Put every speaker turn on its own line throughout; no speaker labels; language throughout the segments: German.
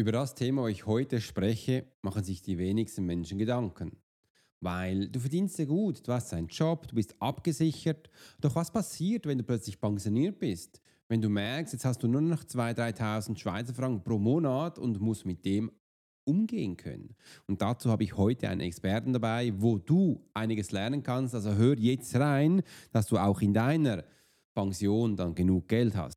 Über das Thema, ich heute spreche, machen sich die wenigsten Menschen Gedanken. Weil du verdienst sehr gut, du hast einen Job, du bist abgesichert. Doch was passiert, wenn du plötzlich pensioniert bist? Wenn du merkst, jetzt hast du nur noch 2.000, 3.000 Schweizer Franken pro Monat und musst mit dem umgehen können. Und dazu habe ich heute einen Experten dabei, wo du einiges lernen kannst. Also hör jetzt rein, dass du auch in deiner Pension dann genug Geld hast.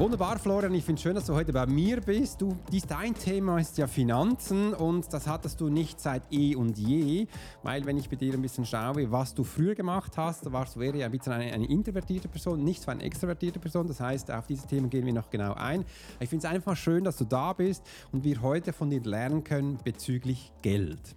Wunderbar, Florian. Ich finde es schön, dass du heute bei mir bist. Du, dein Thema ist ja Finanzen und das hattest du nicht seit eh und je, weil wenn ich bei dir ein bisschen schaue, was du früher gemacht hast, warst du eher ein bisschen eine, eine introvertierte Person, nicht so eine extrovertierte Person. Das heißt, auf diese Themen gehen wir noch genau ein. Ich finde es einfach schön, dass du da bist und wir heute von dir lernen können bezüglich Geld.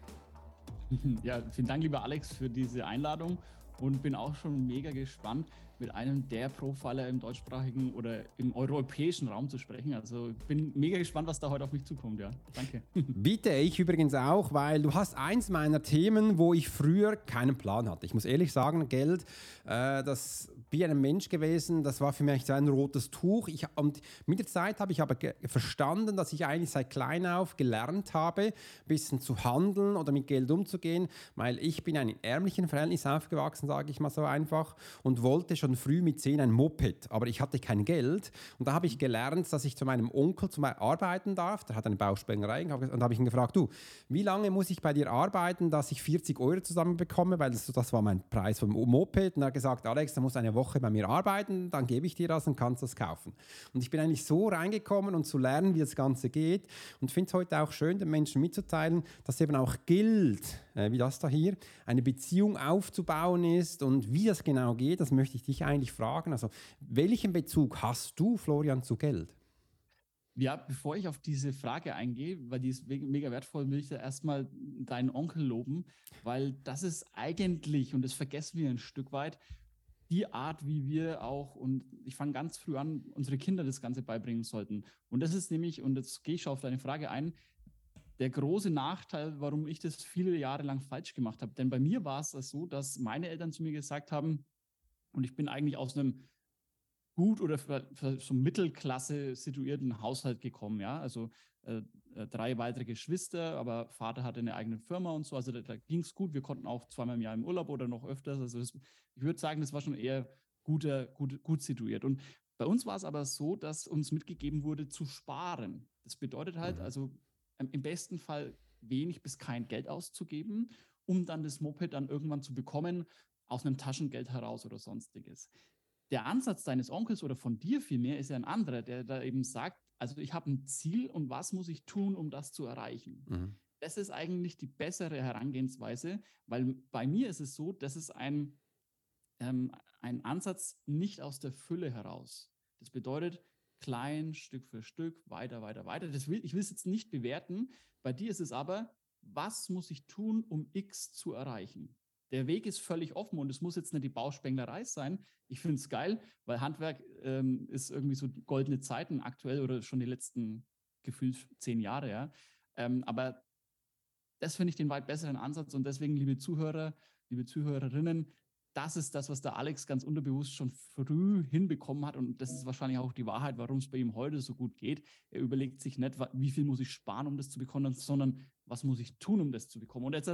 Ja, vielen Dank, lieber Alex, für diese Einladung und bin auch schon mega gespannt, mit einem der Profiler im deutschsprachigen oder im europäischen Raum zu sprechen. Also bin mega gespannt, was da heute auf mich zukommt. Ja, danke.
Bitte, ich übrigens auch, weil du hast eins meiner Themen, wo ich früher keinen Plan hatte. Ich muss ehrlich sagen, Geld, äh, das bin ein Mensch gewesen, das war für mich so ein rotes Tuch. Ich, und mit der Zeit habe ich aber verstanden, dass ich eigentlich seit klein auf gelernt habe, ein bisschen zu handeln oder mit Geld umzugehen, weil ich bin in einem ärmlichen Verhältnis aufgewachsen, sage ich mal so einfach, und wollte schon früh mit zehn ein Moped, aber ich hatte kein Geld. Und da habe ich gelernt, dass ich zu meinem Onkel zum arbeiten darf. Der hat eine Bausprengerei und habe ich ihn gefragt, du, wie lange muss ich bei dir arbeiten, dass ich 40 Euro zusammenbekomme, weil das, das war mein Preis vom Moped. Und er hat gesagt, Alex, da musst eine Woche Woche bei mir arbeiten, dann gebe ich dir das und kannst das kaufen. Und ich bin eigentlich so reingekommen und zu lernen, wie das Ganze geht und finde es heute auch schön, den Menschen mitzuteilen, dass eben auch gilt, äh, wie das da hier, eine Beziehung aufzubauen ist und wie das genau geht, das möchte ich dich eigentlich fragen. Also, welchen Bezug hast du, Florian, zu Geld?
Ja, bevor ich auf diese Frage eingehe, weil die ist mega wertvoll, will ich da erstmal deinen Onkel loben, weil das ist eigentlich, und das vergessen wir ein Stück weit, die Art, wie wir auch, und ich fange ganz früh an, unsere Kinder das Ganze beibringen sollten. Und das ist nämlich, und jetzt gehe ich schon auf deine Frage ein, der große Nachteil, warum ich das viele Jahre lang falsch gemacht habe. Denn bei mir war es so, dass meine Eltern zu mir gesagt haben, und ich bin eigentlich aus einem gut oder für, für so Mittelklasse situierten Haushalt gekommen, ja. Also äh, äh, drei weitere Geschwister, aber Vater hatte eine eigene Firma und so, also da, da ging es gut. Wir konnten auch zweimal im Jahr im Urlaub oder noch öfters. Also das, ich würde sagen, das war schon eher guter, gut, gut situiert. Und bei uns war es aber so, dass uns mitgegeben wurde zu sparen. Das bedeutet halt, mhm. also im besten Fall wenig bis kein Geld auszugeben, um dann das Moped dann irgendwann zu bekommen, aus einem Taschengeld heraus oder sonstiges. Der Ansatz deines Onkels oder von dir vielmehr ist ja ein anderer, der da eben sagt, also ich habe ein Ziel und was muss ich tun, um das zu erreichen? Mhm. Das ist eigentlich die bessere Herangehensweise, weil bei mir ist es so, das ist ein, ähm, ein Ansatz nicht aus der Fülle heraus. Das bedeutet, klein, Stück für Stück, weiter, weiter, weiter. Das will, ich will es jetzt nicht bewerten. Bei dir ist es aber, was muss ich tun, um X zu erreichen? Der Weg ist völlig offen und es muss jetzt nicht die Bauspenglerei sein. Ich finde es geil, weil Handwerk ähm, ist irgendwie so goldene Zeiten aktuell oder schon die letzten gefühlt zehn Jahre, ja. Ähm, aber das finde ich den weit besseren Ansatz und deswegen, liebe Zuhörer, liebe Zuhörerinnen, das ist das, was der Alex ganz unterbewusst schon früh hinbekommen hat. Und das ist wahrscheinlich auch die Wahrheit, warum es bei ihm heute so gut geht. Er überlegt sich nicht, wie viel muss ich sparen, um das zu bekommen, sondern was muss ich tun, um das zu bekommen. Und jetzt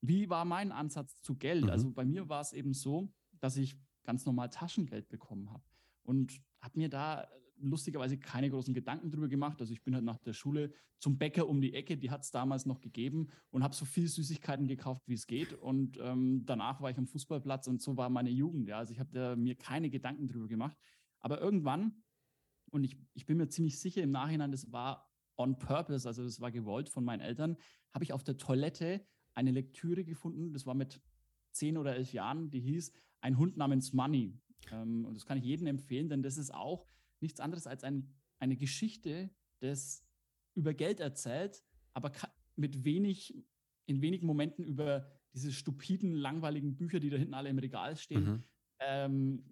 wie war mein Ansatz zu Geld? Mhm. Also bei mir war es eben so, dass ich ganz normal Taschengeld bekommen habe und habe mir da lustigerweise keine großen Gedanken drüber gemacht. Also ich bin halt nach der Schule zum Bäcker um die Ecke, die hat es damals noch gegeben und habe so viel Süßigkeiten gekauft, wie es geht. Und ähm, danach war ich am Fußballplatz und so war meine Jugend. Ja. Also ich habe mir keine Gedanken drüber gemacht. Aber irgendwann, und ich, ich bin mir ziemlich sicher im Nachhinein, das war on purpose, also das war gewollt von meinen Eltern, habe ich auf der Toilette eine Lektüre gefunden, das war mit zehn oder elf Jahren, die hieß Ein Hund namens Money. Ähm, und das kann ich jedem empfehlen, denn das ist auch nichts anderes als ein, eine Geschichte, das über Geld erzählt, aber mit wenig, in wenigen Momenten über diese stupiden, langweiligen Bücher, die da hinten alle im Regal stehen, mhm. ähm,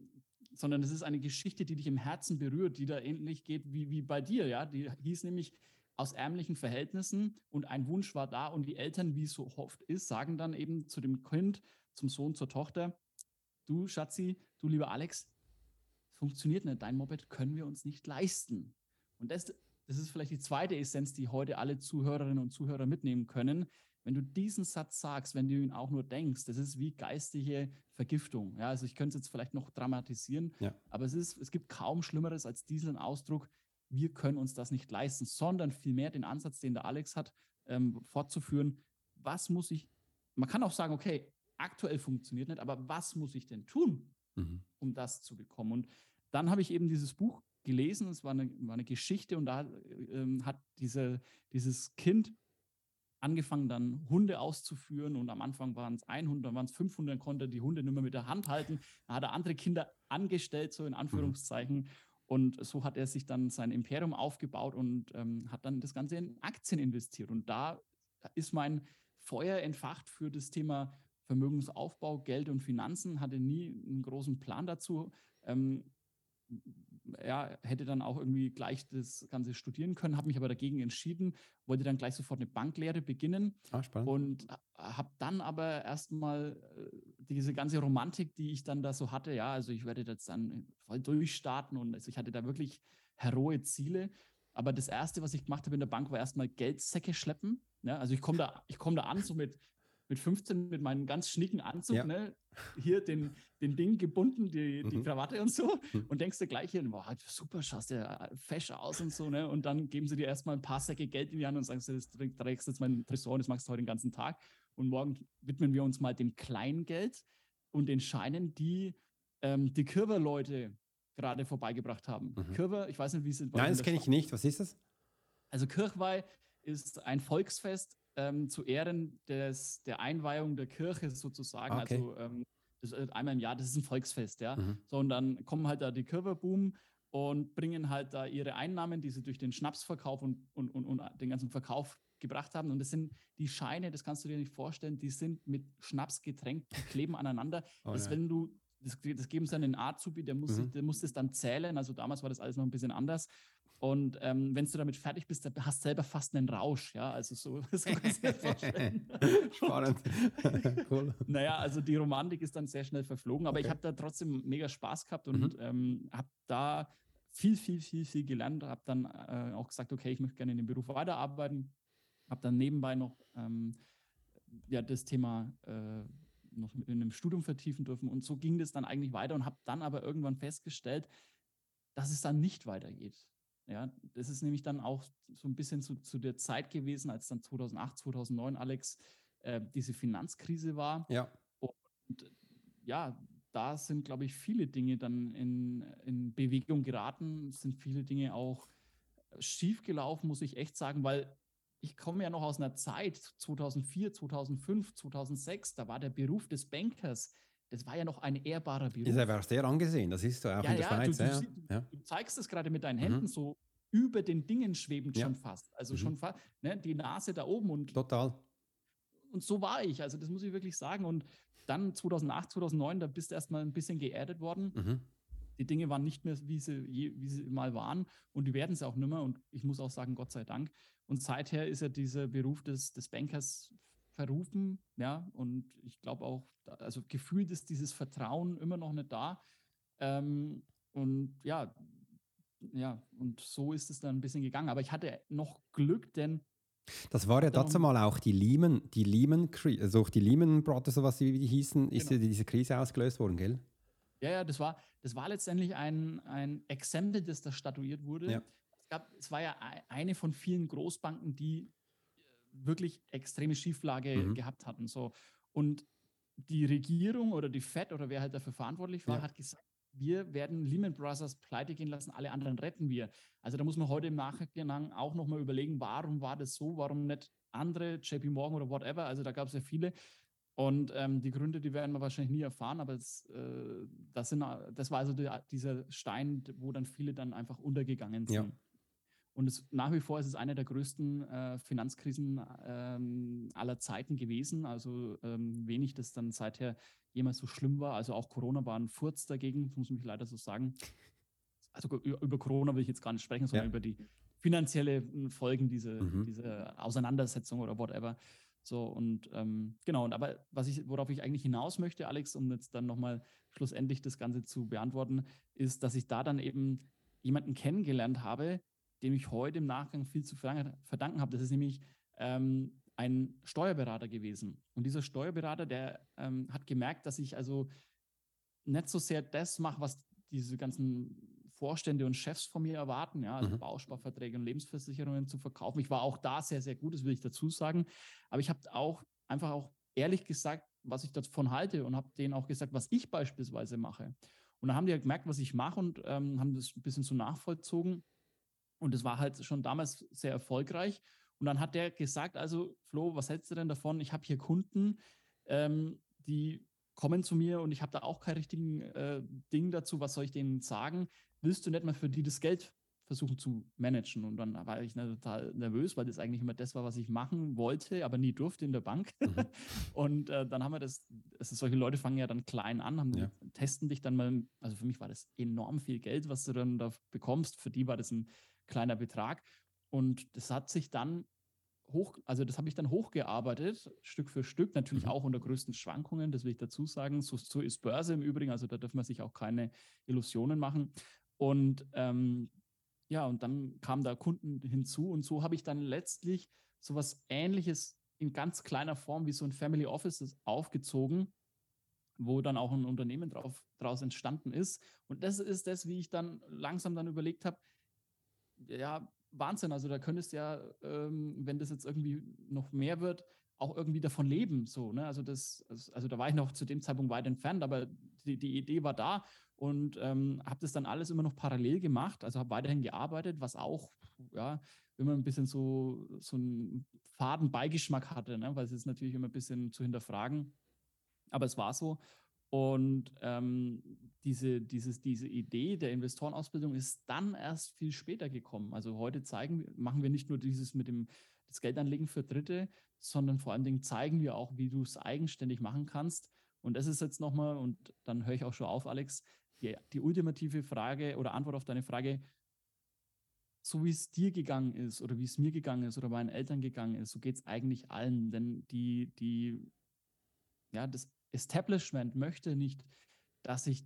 sondern es ist eine Geschichte, die dich im Herzen berührt, die da ähnlich geht wie, wie bei dir, ja. Die hieß nämlich aus ärmlichen Verhältnissen und ein Wunsch war da und die Eltern, wie es so oft ist, sagen dann eben zu dem Kind, zum Sohn, zur Tochter, du Schatzi, du lieber Alex, funktioniert nicht, dein Moped können wir uns nicht leisten. Und das, das ist vielleicht die zweite Essenz, die heute alle Zuhörerinnen und Zuhörer mitnehmen können. Wenn du diesen Satz sagst, wenn du ihn auch nur denkst, das ist wie geistige Vergiftung. Ja, also ich könnte es jetzt vielleicht noch dramatisieren, ja. aber es, ist, es gibt kaum Schlimmeres als diesen Ausdruck, wir können uns das nicht leisten, sondern vielmehr den Ansatz, den der Alex hat, ähm, fortzuführen, was muss ich, man kann auch sagen, okay, aktuell funktioniert nicht, aber was muss ich denn tun, mhm. um das zu bekommen? Und dann habe ich eben dieses Buch gelesen, es war eine, war eine Geschichte und da ähm, hat diese, dieses Kind angefangen, dann Hunde auszuführen und am Anfang waren es 100, dann waren es 500, dann konnte die Hunde nur mehr mit der Hand halten. Da hat er andere Kinder angestellt, so in mhm. Anführungszeichen. Und so hat er sich dann sein Imperium aufgebaut und ähm, hat dann das Ganze in Aktien investiert. Und da ist mein Feuer entfacht für das Thema Vermögensaufbau, Geld und Finanzen, hatte nie einen großen Plan dazu. Ähm, ja, hätte dann auch irgendwie gleich das Ganze studieren können, habe mich aber dagegen entschieden, wollte dann gleich sofort eine Banklehre beginnen ah, und habe dann aber erstmal äh, diese ganze Romantik, die ich dann da so hatte, ja, also ich werde jetzt dann voll durchstarten und also ich hatte da wirklich heroe Ziele. Aber das erste, was ich gemacht habe in der Bank, war erstmal Geldsäcke schleppen. Ja, also ich komme da, ich komme da an, so mit mit 15 mit meinem ganz schnicken Anzug, ja. ne? hier den, den Ding gebunden, die, die mhm. Krawatte und so, mhm. und denkst dir gleich hier, boah, super, schaust ja fesch aus und so, ne? Und dann geben sie dir erstmal ein paar Säcke Geld in die Hand und sagen, das trägst jetzt mein Tresor und das machst du heute den ganzen Tag. Und morgen widmen wir uns mal dem Kleingeld und den Scheinen, die ähm, die Kirwer-Leute gerade vorbeigebracht haben. Mhm. Kirwer, ich weiß nicht, wie es
ist. Nein, das kenne ich nicht. Was ist das?
Also Kirchweih ist ein Volksfest, ähm, zu Ehren des, der Einweihung der Kirche sozusagen. Okay. Also ähm, das, äh, einmal im Jahr, das ist ein Volksfest, ja. Mhm. So, und dann kommen halt da die Kirwerboom und bringen halt da ihre Einnahmen, die sie durch den Schnapsverkauf und, und, und, und den ganzen Verkauf gebracht haben. Und das sind die Scheine, das kannst du dir nicht vorstellen, die sind mit Schnaps getränkt, die kleben aneinander. Oh, das, ja. wenn du, das, das geben sie an den Azubi, der muss, mhm. der muss das dann zählen. Also damals war das alles noch ein bisschen anders. Und ähm, wenn du damit fertig bist, dann hast du selber fast einen Rausch, ja. Also so, so kannst du dir vorstellen. Spannend. cool. Naja, also die Romantik ist dann sehr schnell verflogen, aber okay. ich habe da trotzdem mega Spaß gehabt und mhm. ähm, habe da viel, viel, viel, viel gelernt. Habe dann äh, auch gesagt, okay, ich möchte gerne in dem Beruf weiterarbeiten. Habe dann nebenbei noch ähm, ja, das Thema äh, noch in einem Studium vertiefen dürfen. Und so ging das dann eigentlich weiter und habe dann aber irgendwann festgestellt, dass es dann nicht weitergeht. Ja, das ist nämlich dann auch so ein bisschen zu, zu der Zeit gewesen, als dann 2008, 2009, Alex, äh, diese Finanzkrise war.
Ja.
Und ja, da sind, glaube ich, viele Dinge dann in, in Bewegung geraten, es sind viele Dinge auch schief gelaufen, muss ich echt sagen, weil ich komme ja noch aus einer Zeit, 2004, 2005, 2006, da war der Beruf des Bankers das war ja noch ein ehrbarer Beruf.
Ist aber sehr angesehen, das ist so auch
ja, in der ja, Schweiz. Du, du, ja. du, zeigst es gerade mit deinen Händen mhm. so über den Dingen schwebend schon fast. Also mhm. schon fast, ne, die Nase da oben und.
Total.
Und so war ich, also das muss ich wirklich sagen. Und dann 2008, 2009, da bist du erstmal ein bisschen geerdet worden. Mhm. Die Dinge waren nicht mehr, wie sie, wie sie mal waren. Und die werden es auch nicht mehr. Und ich muss auch sagen, Gott sei Dank. Und seither ist ja dieser Beruf des, des Bankers verrufen, ja, und ich glaube auch, also gefühlt ist dieses Vertrauen immer noch nicht da. Ähm, und ja, ja, und so ist es dann ein bisschen gegangen. Aber ich hatte noch Glück, denn
das war ja dazu mal auch die Lehman, die Lehman, also die Lehman Brothers, so was die hießen, ist genau. ja diese Krise ausgelöst worden, gell?
Ja, ja, das war, das war letztendlich ein, ein Exempel, das da statuiert wurde. Ja. Es, gab, es war ja eine von vielen Großbanken, die äh, wirklich extreme Schieflage mhm. gehabt hatten. So. Und die Regierung oder die FED oder wer halt dafür verantwortlich war, ja. hat gesagt, wir werden Lehman Brothers pleite gehen lassen, alle anderen retten wir. Also da muss man heute im Nachgang auch nochmal überlegen, warum war das so, warum nicht andere, JP Morgan oder whatever. Also da gab es ja viele. Und ähm, die Gründe, die werden wir wahrscheinlich nie erfahren, aber es, äh, das, sind, das war also der, dieser Stein, wo dann viele dann einfach untergegangen sind. Ja. Und es, nach wie vor ist es eine der größten äh, Finanzkrisen ähm, aller Zeiten gewesen. Also ähm, wenig, das dann seither jemals so schlimm war. Also auch Corona war ein Furz dagegen, muss ich leider so sagen. Also über Corona will ich jetzt gar nicht sprechen, sondern ja. über die finanziellen Folgen dieser, mhm. dieser Auseinandersetzung oder whatever. So und ähm, genau, und aber was ich, worauf ich eigentlich hinaus möchte, Alex, um jetzt dann nochmal schlussendlich das Ganze zu beantworten, ist, dass ich da dann eben jemanden kennengelernt habe, dem ich heute im Nachgang viel zu verdanken habe. Das ist nämlich ähm, ein Steuerberater gewesen. Und dieser Steuerberater, der ähm, hat gemerkt, dass ich also nicht so sehr das mache, was diese ganzen Vorstände und Chefs von mir erwarten, ja, also mhm. Bausparverträge und Lebensversicherungen zu verkaufen. Ich war auch da sehr, sehr gut, das will ich dazu sagen. Aber ich habe auch einfach auch ehrlich gesagt, was ich davon halte und habe denen auch gesagt, was ich beispielsweise mache. Und dann haben die halt gemerkt, was ich mache und ähm, haben das ein bisschen so nachvollzogen. Und es war halt schon damals sehr erfolgreich. Und dann hat der gesagt, also Flo, was hältst du denn davon? Ich habe hier Kunden, ähm, die kommen zu mir und ich habe da auch kein richtigen äh, Ding dazu. Was soll ich denen sagen? Willst du nicht mal für die das Geld versuchen zu managen? Und dann war ich total nervös, weil das eigentlich immer das war, was ich machen wollte, aber nie durfte in der Bank. Mhm. und äh, dann haben wir das, also solche Leute fangen ja dann klein an, haben ja. testen dich dann mal, also für mich war das enorm viel Geld, was du dann da bekommst. Für die war das ein kleiner Betrag. Und das hat sich dann hoch, also das habe ich dann hochgearbeitet, Stück für Stück, natürlich mhm. auch unter größten Schwankungen, das will ich dazu sagen. So, so, ist Börse im Übrigen, also da dürfen wir sich auch keine Illusionen machen. Und ähm, ja, und dann kamen da Kunden hinzu und so habe ich dann letztlich so was ähnliches in ganz kleiner Form wie so ein Family Office aufgezogen, wo dann auch ein Unternehmen drauf, draus entstanden ist. Und das ist das, wie ich dann langsam dann überlegt habe, ja, Wahnsinn. Also da könntest du ja, ähm, wenn das jetzt irgendwie noch mehr wird, auch irgendwie davon leben. So, ne? Also das, also da war ich noch zu dem Zeitpunkt weit entfernt, aber die, die Idee war da und ähm, habe das dann alles immer noch parallel gemacht. Also habe weiterhin gearbeitet, was auch, ja, immer ein bisschen so, so einen faden Beigeschmack hatte, ne? weil es ist natürlich immer ein bisschen zu hinterfragen. Aber es war so. Und ähm, diese, dieses, diese Idee der Investorenausbildung ist dann erst viel später gekommen. Also heute zeigen, machen wir nicht nur dieses mit dem das Geldanlegen für Dritte, sondern vor allen Dingen zeigen wir auch, wie du es eigenständig machen kannst. Und das ist jetzt nochmal, und dann höre ich auch schon auf, Alex, die, die ultimative Frage oder Antwort auf deine Frage, so wie es dir gegangen ist oder wie es mir gegangen ist oder meinen Eltern gegangen ist, so geht es eigentlich allen. Denn die, die, ja, das Establishment möchte nicht, dass sich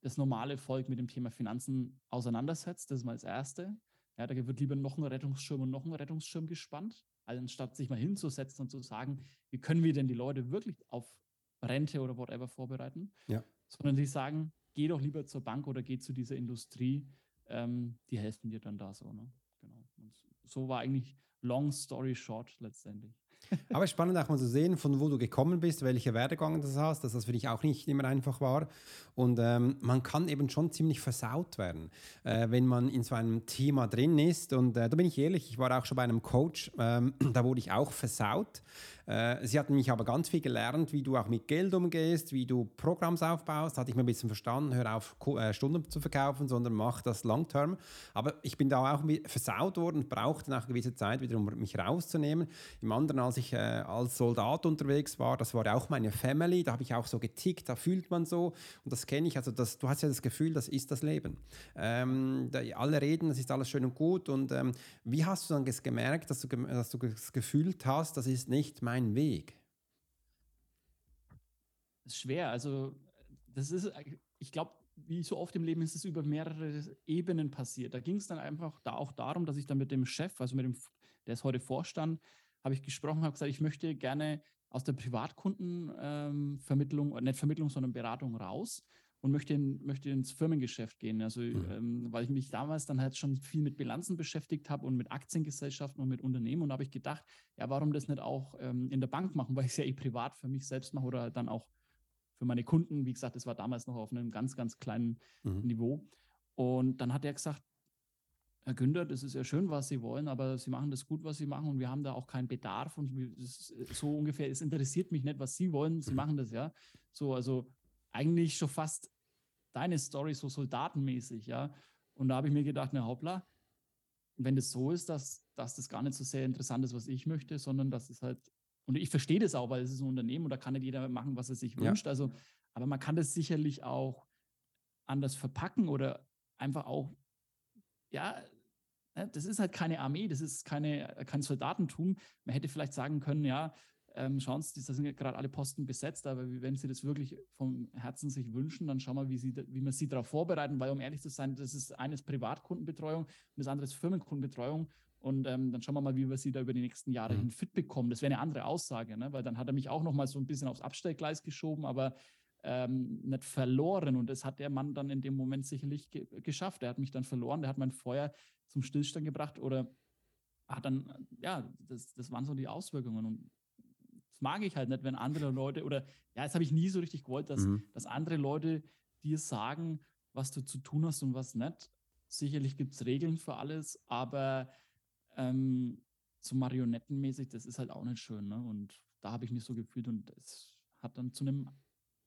das normale Volk mit dem Thema Finanzen auseinandersetzt. Das ist mal das Erste. Ja, da wird lieber noch ein Rettungsschirm und noch ein Rettungsschirm gespannt, anstatt sich mal hinzusetzen und zu sagen, wie können wir denn die Leute wirklich auf Rente oder whatever vorbereiten. Ja. Sondern sie sagen, geh doch lieber zur Bank oder geh zu dieser Industrie, ähm, die helfen dir dann da so. Ne? Genau. Und so war eigentlich long story short letztendlich.
Aber spannend auch mal zu sehen, von wo du gekommen bist, welche Werdegang du hast, dass das für dich auch nicht immer einfach war. Und ähm, man kann eben schon ziemlich versaut werden, äh, wenn man in so einem Thema drin ist. Und äh, da bin ich ehrlich, ich war auch schon bei einem Coach, ähm, da wurde ich auch versaut. Äh, sie hatten mich aber ganz viel gelernt, wie du auch mit Geld umgehst, wie du Programms aufbaust. Hatte ich mir ein bisschen verstanden, hör auf, äh, Stunden zu verkaufen, sondern mach das long-term. Aber ich bin da auch versaut worden und brauchte nach einer gewissen Zeit wieder, um mich rauszunehmen. Im anderen, als ich äh, als Soldat unterwegs war, das war auch meine Family, da habe ich auch so getickt, da fühlt man so und das kenne ich. Also das, du hast ja das Gefühl, das ist das Leben. Ähm, da, alle reden, das ist alles schön und gut und ähm, wie hast du dann gemerkt, dass du, dass du das gefühlt hast, das ist nicht mein mein Weg?
Das ist schwer. Also, das ist, ich glaube, wie so oft im Leben ist es über mehrere Ebenen passiert. Da ging es dann einfach da auch darum, dass ich dann mit dem Chef, also mit dem, der ist heute Vorstand, habe ich gesprochen, habe gesagt, ich möchte gerne aus der Privatkundenvermittlung, ähm, nicht Vermittlung, sondern Beratung raus und möchte, in, möchte ins Firmengeschäft gehen. Also, mhm. ähm, weil ich mich damals dann halt schon viel mit Bilanzen beschäftigt habe und mit Aktiengesellschaften und mit Unternehmen. Und habe ich gedacht, ja, warum das nicht auch ähm, in der Bank machen, weil ich es ja eh privat für mich selbst mache oder dann auch für meine Kunden. Wie gesagt, das war damals noch auf einem ganz, ganz kleinen mhm. Niveau. Und dann hat er gesagt, Herr Günther, das ist ja schön, was Sie wollen, aber Sie machen das gut, was Sie machen und wir haben da auch keinen Bedarf und so ungefähr, es interessiert mich nicht, was Sie wollen, Sie mhm. machen das ja. So, also eigentlich schon fast deine Story so soldatenmäßig, ja. Und da habe ich mir gedacht, na hoppla, wenn das so ist, dass, dass das gar nicht so sehr interessant ist, was ich möchte, sondern dass es halt, und ich verstehe das auch, weil es ist ein Unternehmen und da kann nicht jeder machen, was er sich wünscht. Ja. Also, aber man kann das sicherlich auch anders verpacken oder einfach auch, ja, ne, das ist halt keine Armee, das ist keine, kein Soldatentum. Man hätte vielleicht sagen können, ja, ähm, schauen Sie, da sind ja gerade alle Posten besetzt, aber wenn Sie das wirklich vom Herzen sich wünschen, dann schauen wir, wie, Sie, wie wir Sie darauf vorbereiten, weil um ehrlich zu sein, das ist eines Privatkundenbetreuung und das andere ist Firmenkundenbetreuung. Und ähm, dann schauen wir mal, wie wir sie da über die nächsten Jahre mhm. hin fit bekommen. Das wäre eine andere Aussage, ne? weil dann hat er mich auch noch mal so ein bisschen aufs Abstellgleis geschoben, aber ähm, nicht verloren. Und das hat der Mann dann in dem Moment sicherlich ge geschafft. Er hat mich dann verloren, der hat mein Feuer zum Stillstand gebracht oder hat dann, ja, das, das waren so die Auswirkungen. Und das mag ich halt nicht, wenn andere Leute, oder ja, das habe ich nie so richtig gewollt, dass, mhm. dass andere Leute dir sagen, was du zu tun hast und was nicht. Sicherlich gibt es Regeln für alles, aber ähm, so marionettenmäßig, das ist halt auch nicht schön. Ne? Und da habe ich mich so gefühlt und es hat dann zu einem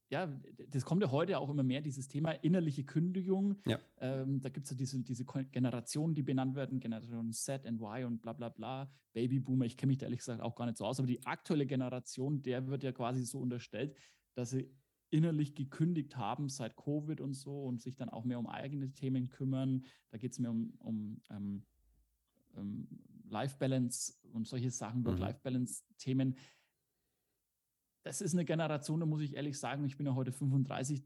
ja, das kommt ja heute auch immer mehr, dieses Thema innerliche Kündigung. Ja. Ähm, da gibt es ja diese, diese Generationen, die benannt werden, Generation Z und Y und bla bla bla, Babyboomer, ich kenne mich da ehrlich gesagt auch gar nicht so aus, aber die aktuelle Generation, der wird ja quasi so unterstellt, dass sie innerlich gekündigt haben seit Covid und so und sich dann auch mehr um eigene Themen kümmern. Da geht es mehr um, um ähm, ähm, Life Balance und solche Sachen, mhm. Das ist eine Generation, da muss ich ehrlich sagen, ich bin ja heute 35,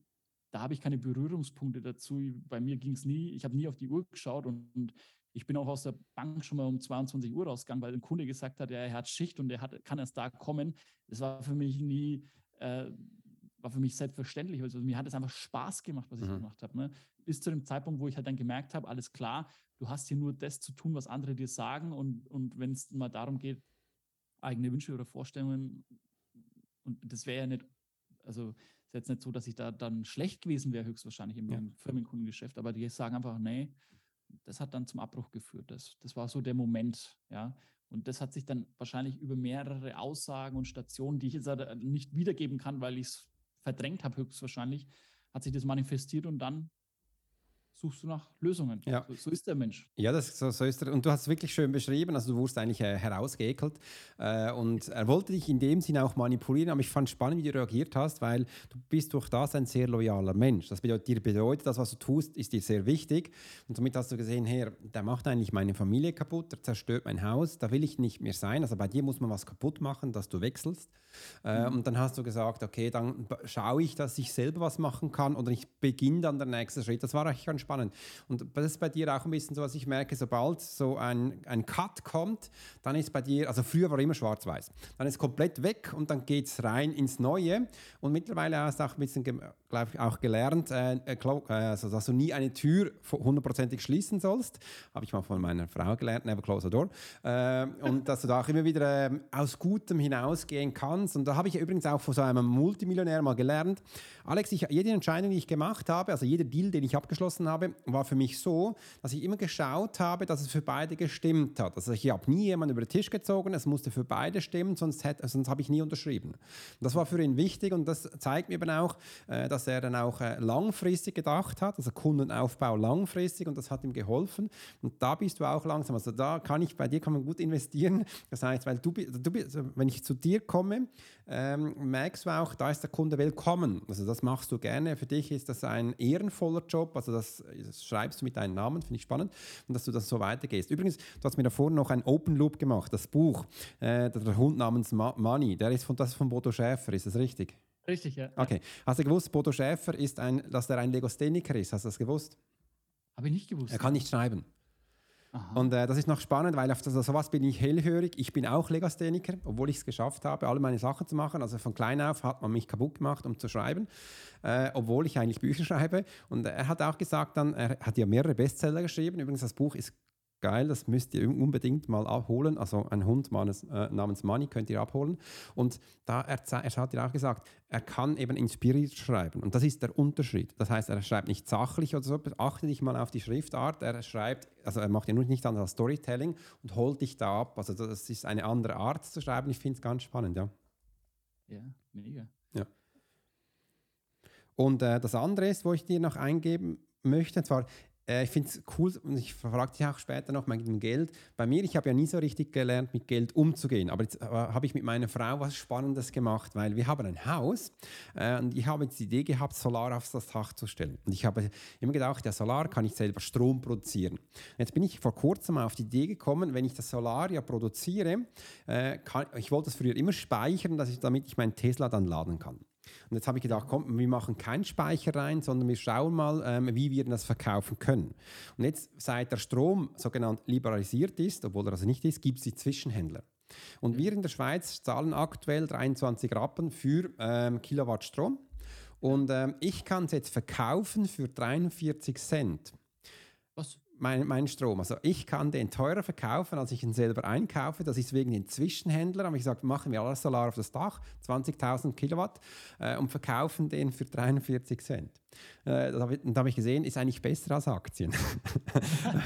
da habe ich keine Berührungspunkte dazu. Bei mir ging es nie, ich habe nie auf die Uhr geschaut und, und, ich bin auch aus der Bank schon mal um 22 Uhr rausgegangen, weil ein Kunde gesagt hat, er hat Schicht und er hat, kann erst da kommen. Das war für mich nie, äh, war für mich selbstverständlich. Also mir hat es einfach Spaß gemacht, was ich mhm. gemacht habe. Ne? Bis zu dem Zeitpunkt, wo ich halt dann gemerkt habe, alles klar, du hast hier nur das zu tun, was andere dir sagen und, und wenn es mal darum geht, eigene Wünsche oder Vorstellungen und das wäre ja nicht, also ist jetzt nicht so, dass ich da dann schlecht gewesen wäre, höchstwahrscheinlich im ja. Firmenkundengeschäft, aber die sagen einfach, nee, das hat dann zum Abbruch geführt. Das, das war so der Moment, ja. Und das hat sich dann wahrscheinlich über mehrere Aussagen und Stationen, die ich jetzt nicht wiedergeben kann, weil ich es verdrängt habe, höchstwahrscheinlich, hat sich das manifestiert und dann suchst du nach Lösungen. Ja. So, so, ist der Mensch.
Ja, das, so, so ist er. Und du hast es wirklich schön beschrieben. Also du wurdest eigentlich äh, herausgeekelt. Äh, und er wollte dich in dem Sinne auch manipulieren. Aber ich fand es spannend, wie du reagiert hast, weil du bist durch das ein sehr loyaler Mensch. Das bedeutet, dir bedeutet, das, was du tust, ist dir sehr wichtig. Und somit hast du gesehen, Herr, der macht eigentlich meine Familie kaputt, der zerstört mein Haus, da will ich nicht mehr sein. Also bei dir muss man was kaputt machen, dass du wechselst. Äh, mhm. Und dann hast du gesagt, okay, dann schaue ich, dass ich selber was machen kann oder ich beginne dann der nächste Schritt. Das war eigentlich ganz spannend. Und das ist bei dir auch ein bisschen so, was ich merke, sobald so ein, ein Cut kommt, dann ist bei dir, also früher war immer schwarz-weiß, dann ist komplett weg und dann geht es rein ins Neue. Und mittlerweile hast du auch ein bisschen, glaube ich, auch gelernt, äh, äh, äh, also, dass du nie eine Tür hundertprozentig schließen sollst. Habe ich mal von meiner Frau gelernt, never close a door. Äh, und dass du da auch immer wieder ähm, aus Gutem hinausgehen kannst. Und da habe ich übrigens auch von so einem Multimillionär mal gelernt. Alex, ich, jede Entscheidung, die ich gemacht habe, also jeder Deal, den ich abgeschlossen habe, war für mich so, dass ich immer geschaut habe, dass es für beide gestimmt hat. Also ich habe nie jemanden über den Tisch gezogen, es musste für beide stimmen, sonst, hätte, sonst habe ich nie unterschrieben. das war für ihn wichtig und das zeigt mir eben auch, äh, dass er dann auch äh, langfristig gedacht hat, also Kundenaufbau langfristig und das hat ihm geholfen. Und da bist du auch langsam. Also da kann ich, bei dir kann man gut investieren. Das heißt, weil du, du wenn ich zu dir komme, ähm, merkst du auch, da ist der Kunde willkommen. Also das machst du gerne. Für dich ist das ein ehrenvoller Job. Also das, das schreibst du mit deinem Namen, finde ich spannend. Und dass du das so weitergehst. Übrigens, du hast mir davor noch ein Open Loop gemacht. Das Buch, äh, der Hund namens Money, der ist von, das ist von Bodo Schäfer, ist das richtig?
Richtig, ja.
Okay. Hast du gewusst, Bodo Schäfer ist ein, dass er ein Legostheniker ist? Hast du das gewusst?
Habe ich nicht gewusst.
Er kann nicht schreiben. Aha. Und äh, das ist noch spannend, weil auf das, sowas bin ich hellhörig. Ich bin auch Legastheniker, obwohl ich es geschafft habe, alle meine Sachen zu machen. Also von klein auf hat man mich kaputt gemacht, um zu schreiben, äh, obwohl ich eigentlich Bücher schreibe. Und er hat auch gesagt, dann, er hat ja mehrere Bestseller geschrieben. Übrigens, das Buch ist geil, das müsst ihr unbedingt mal abholen. Also ein Hund namens, äh, Money könnt ihr abholen. Und da er, er hat ja auch gesagt, er kann eben inspiriert schreiben. Und das ist der Unterschied. Das heißt, er schreibt nicht sachlich oder so, achte dich mal auf die Schriftart. Er schreibt, also er macht ja nur nicht an Storytelling und holt dich da ab. Also das ist eine andere Art zu schreiben. Ich finde es ganz spannend, ja.
Ja, mega.
Ja. Und äh, das andere ist, wo ich dir noch eingeben möchte, und zwar, äh, ich finde es cool, und ich frage dich auch später noch mit dem Geld. Bei mir, ich habe ja nie so richtig gelernt, mit Geld umzugehen. Aber jetzt äh, habe ich mit meiner Frau was Spannendes gemacht, weil wir haben ein Haus äh, und ich habe jetzt die Idee gehabt, Solar auf das Dach zu stellen. Und ich habe immer gedacht, der Solar kann ich selber Strom produzieren. Jetzt bin ich vor kurzem auf die Idee gekommen, wenn ich das Solar ja produziere, äh, kann, ich wollte es früher immer speichern, dass ich, damit ich meinen Tesla dann laden kann. Und jetzt habe ich gedacht, komm, wir machen keinen Speicher rein, sondern wir schauen mal, ähm, wie wir das verkaufen können. Und jetzt, seit der Strom sogenannt liberalisiert ist, obwohl er also nicht ist, gibt es die Zwischenhändler. Und wir in der Schweiz zahlen aktuell 23 Rappen für ähm, Kilowatt Strom. Und ähm, ich kann es jetzt verkaufen für 43 Cent. Mein, mein Strom. Also ich kann den teurer verkaufen, als ich ihn selber einkaufe. Das ist wegen den Zwischenhändlern. Aber ich sage, machen wir alles Solar auf das Dach, 20.000 Kilowatt, äh, und verkaufen den für 43 Cent. Äh, da habe hab ich gesehen, ist eigentlich besser als Aktien.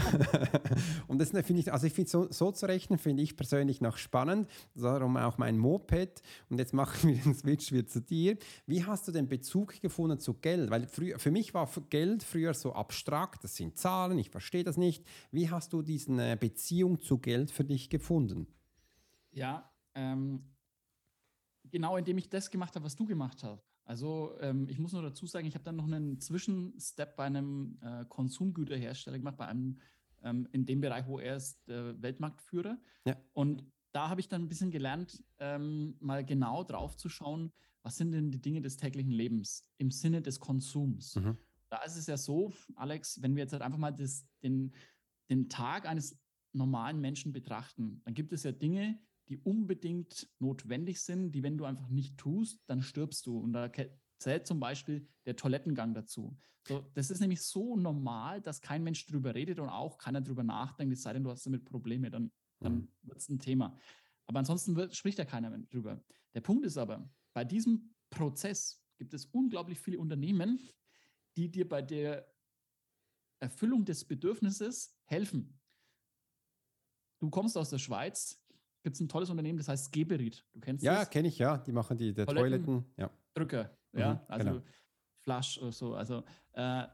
und das finde ich, also ich finde so, so zu rechnen, finde ich persönlich noch spannend. Darum auch mein Moped. Und jetzt machen wir den Switch wieder zu dir. Wie hast du den Bezug gefunden zu Geld? Weil früher, für mich war Geld früher so abstrakt, das sind Zahlen, ich verstehe das nicht. Wie hast du diese äh, Beziehung zu Geld für dich gefunden?
Ja, ähm, genau indem ich das gemacht habe, was du gemacht hast. Also ähm, ich muss nur dazu sagen, ich habe dann noch einen Zwischenstep bei einem äh, Konsumgüterhersteller gemacht, bei einem ähm, in dem Bereich, wo er ist, äh, Weltmarktführer. Ja. Und da habe ich dann ein bisschen gelernt, ähm, mal genau drauf zu schauen, was sind denn die Dinge des täglichen Lebens im Sinne des Konsums. Mhm. Da ist es ja so, Alex, wenn wir jetzt halt einfach mal das, den, den Tag eines normalen Menschen betrachten, dann gibt es ja Dinge, die unbedingt notwendig sind, die, wenn du einfach nicht tust, dann stirbst du. Und da zählt zum Beispiel der Toilettengang dazu. So, das ist nämlich so normal, dass kein Mensch drüber redet und auch keiner drüber nachdenkt, es sei denn, du hast damit Probleme, dann, dann mhm. wird es ein Thema. Aber ansonsten wird, spricht ja keiner drüber. Der Punkt ist aber, bei diesem Prozess gibt es unglaublich viele Unternehmen, die dir bei der Erfüllung des Bedürfnisses helfen. Du kommst aus der Schweiz, gibt es ein tolles Unternehmen, das heißt Geberit.
Du kennst ja, das? Ja, kenne ich, ja. Die machen die der Toiletten, Toiletten ja.
Drücker, mhm, ja, also genau. Flash oder so. Also äh,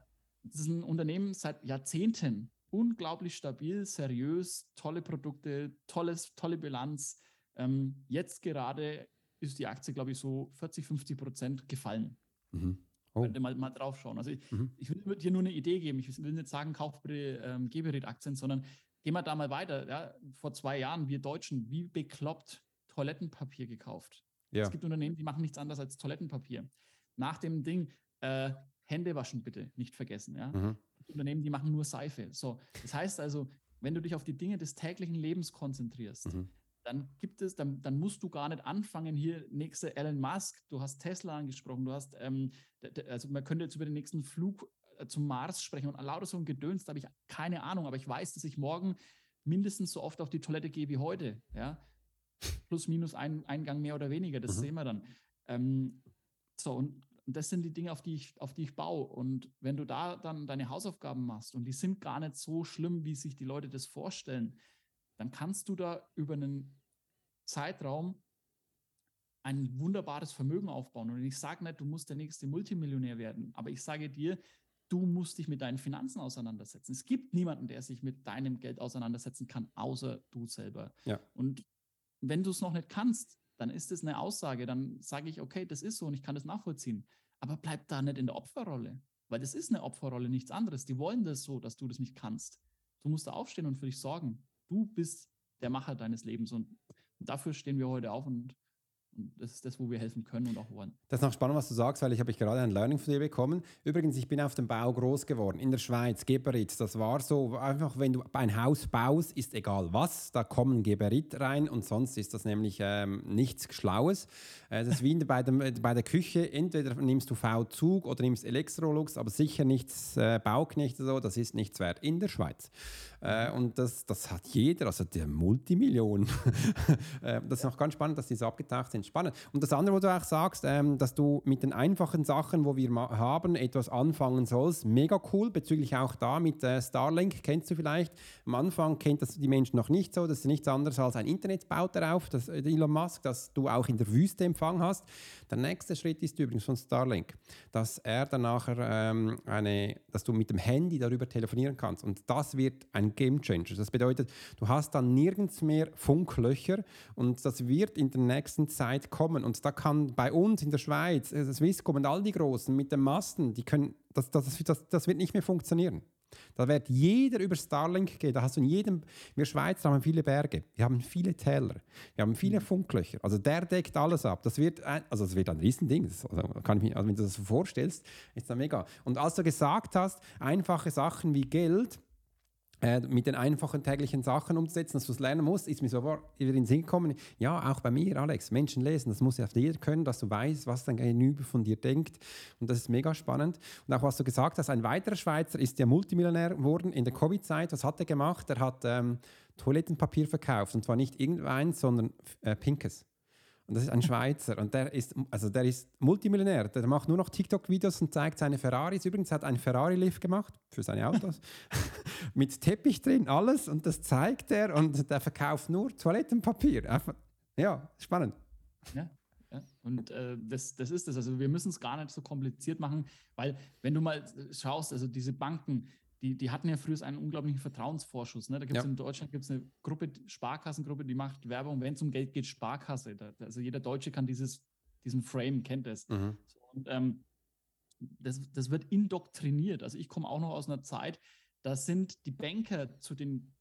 das ist ein Unternehmen seit Jahrzehnten. Unglaublich stabil, seriös, tolle Produkte, tolles, tolle Bilanz. Ähm, jetzt gerade ist die Aktie, glaube ich, so 40, 50 Prozent gefallen. Mhm. Oh. Könnte mal, mal drauf schauen. Also ich, mhm. ich will dir nur eine Idee geben. Ich will nicht sagen, kauf bitte ähm, Geberit-Aktien, sondern Gehen wir da mal weiter. Ja, vor zwei Jahren, wir Deutschen, wie bekloppt Toilettenpapier gekauft. Ja. Es gibt Unternehmen, die machen nichts anderes als Toilettenpapier. Nach dem Ding, äh, Hände waschen bitte, nicht vergessen. Ja? Mhm. Unternehmen, die machen nur Seife. So, das heißt also, wenn du dich auf die Dinge des täglichen Lebens konzentrierst, mhm. dann gibt es, dann, dann musst du gar nicht anfangen, hier nächste Elon Musk, du hast Tesla angesprochen, du hast, ähm, also man könnte jetzt über den nächsten Flug zum Mars sprechen und lauter so ein Gedöns, da habe ich keine Ahnung, aber ich weiß, dass ich morgen mindestens so oft auf die Toilette gehe wie heute. Ja? Plus, minus ein Eingang mehr oder weniger, das mhm. sehen wir dann. Ähm, so, und das sind die Dinge, auf die, ich, auf die ich baue. Und wenn du da dann deine Hausaufgaben machst und die sind gar nicht so schlimm, wie sich die Leute das vorstellen, dann kannst du da über einen Zeitraum ein wunderbares Vermögen aufbauen. Und ich sage nicht, du musst der nächste Multimillionär werden, aber ich sage dir, du musst dich mit deinen Finanzen auseinandersetzen. Es gibt niemanden, der sich mit deinem Geld auseinandersetzen kann, außer du selber. Ja. Und wenn du es noch nicht kannst, dann ist es eine Aussage. Dann sage ich, okay, das ist so und ich kann das nachvollziehen. Aber bleib da nicht in der Opferrolle, weil das ist eine Opferrolle, nichts anderes. Die wollen das so, dass du das nicht kannst. Du musst da aufstehen und für dich sorgen. Du bist der Macher deines Lebens und dafür stehen wir heute auf und Und das ist das, wo wir helfen können und auch wollen.
Das ist noch spannend, was du sagst, weil ich habe ich gerade ein Learning von dir bekommen. Übrigens, ich bin auf dem Bau groß geworden, in der Schweiz, Geberit. Das war so, einfach wenn du ein Haus baust, ist egal was, da kommen Geberit rein und sonst ist das nämlich ähm, nichts Schlaues. Äh, das ist wie bei, dem, äh, bei der Küche, entweder nimmst du V-Zug oder nimmst Electrolux, aber sicher nichts äh, Bauknecht oder so, das ist nichts wert in der Schweiz. Äh, und das, das hat jeder, also der Multimillionen. äh, das ist noch ganz spannend, dass die so abgetaucht sind. Spannend. Und das andere, wo du auch sagst, ähm, dass du mit den einfachen Sachen, wo wir haben, etwas anfangen sollst, mega cool. Bezüglich auch da mit äh, Starlink, kennst du vielleicht. Am Anfang kennt das die Menschen noch nicht so. Das ist nichts anderes als ein Internet baut darauf, das äh, Elon Musk, dass du auch in der Wüste Empfang hast. Der nächste Schritt ist übrigens von Starlink, dass er dann nachher ähm, eine, dass du mit dem Handy darüber telefonieren kannst. Und das wird ein Game Changer. Das bedeutet, du hast dann nirgends mehr Funklöcher und das wird in der nächsten Zeit kommen. Und da kann bei uns in der Schweiz, äh, Swisscom und all die Großen mit den Masten, die können, das, das, das, das wird nicht mehr funktionieren. Da wird jeder über Starlink gehen. Da hast du in jedem, wir Schweizer haben viele Berge, wir haben viele Täler, wir haben viele mhm. Funklöcher. Also der deckt alles ab. Das wird ein, also das wird ein Riesending. Das, also kann ich mir, also wenn du das so vorstellst, ist das mega. Und als du gesagt hast, einfache Sachen wie Geld, mit den einfachen täglichen Sachen umzusetzen, dass du es lernen musst, ist mir so wieder in den Sinn gekommen. Ja, auch bei mir, Alex, Menschen lesen, das muss ja jeder können, dass du weißt, was dein Gegenüber von dir denkt. Und das ist mega spannend. Und auch was du gesagt hast, ein weiterer Schweizer ist ja Multimillionär geworden in der Covid-Zeit. Was hat er gemacht? Er hat ähm, Toilettenpapier verkauft. Und zwar nicht irgendeins, sondern äh, pinkes. Und das ist ein Schweizer und der ist, also der ist Multimillionär. Der macht nur noch TikTok-Videos und zeigt seine Ferraris. Übrigens hat ein Ferrari-Lift gemacht für seine Autos. Mit Teppich drin, alles. Und das zeigt er und der verkauft nur Toilettenpapier. Ja, spannend.
Ja, ja. Und äh, das, das ist es. Also wir müssen es gar nicht so kompliziert machen, weil wenn du mal schaust, also diese Banken, die, die hatten ja früher einen unglaublichen Vertrauensvorschuss. Ne? Da gibt es ja. in Deutschland gibt's eine Gruppe, Sparkassengruppe, die macht Werbung, wenn es um Geld geht, Sparkasse. Da, also jeder Deutsche kann dieses, diesen Frame, kennt es. Mhm. Und ähm, das, das wird indoktriniert. Also ich komme auch noch aus einer Zeit, da sind die Banker zu den,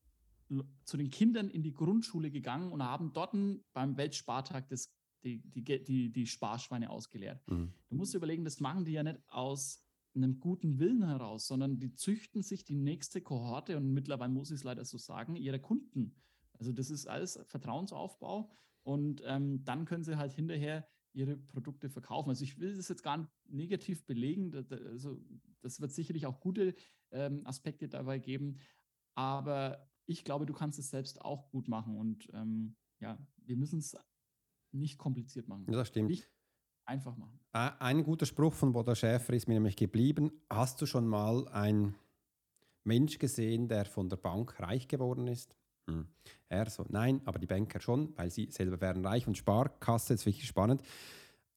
zu den Kindern in die Grundschule gegangen und haben dort beim Weltspartag das, die, die, die, die Sparschweine ausgeleert. Mhm. Du musst dir überlegen, das machen die ja nicht aus einem guten Willen heraus, sondern die züchten sich die nächste Kohorte und mittlerweile muss ich es leider so sagen, ihre Kunden. Also das ist alles Vertrauensaufbau und ähm, dann können sie halt hinterher ihre Produkte verkaufen. Also ich will das jetzt gar nicht negativ belegen, das, also das wird sicherlich auch gute ähm, Aspekte dabei geben, aber ich glaube, du kannst es selbst auch gut machen und ähm, ja, wir müssen es nicht kompliziert machen.
Das stimmt.
Nicht einfach machen.
Ein guter Spruch von Bodo Schäfer ist mir nämlich geblieben. Hast du schon mal einen Mensch gesehen, der von der Bank reich geworden ist? Hm. Er so, nein, aber die Banker schon, weil sie selber werden reich und Sparkasse ist wirklich spannend.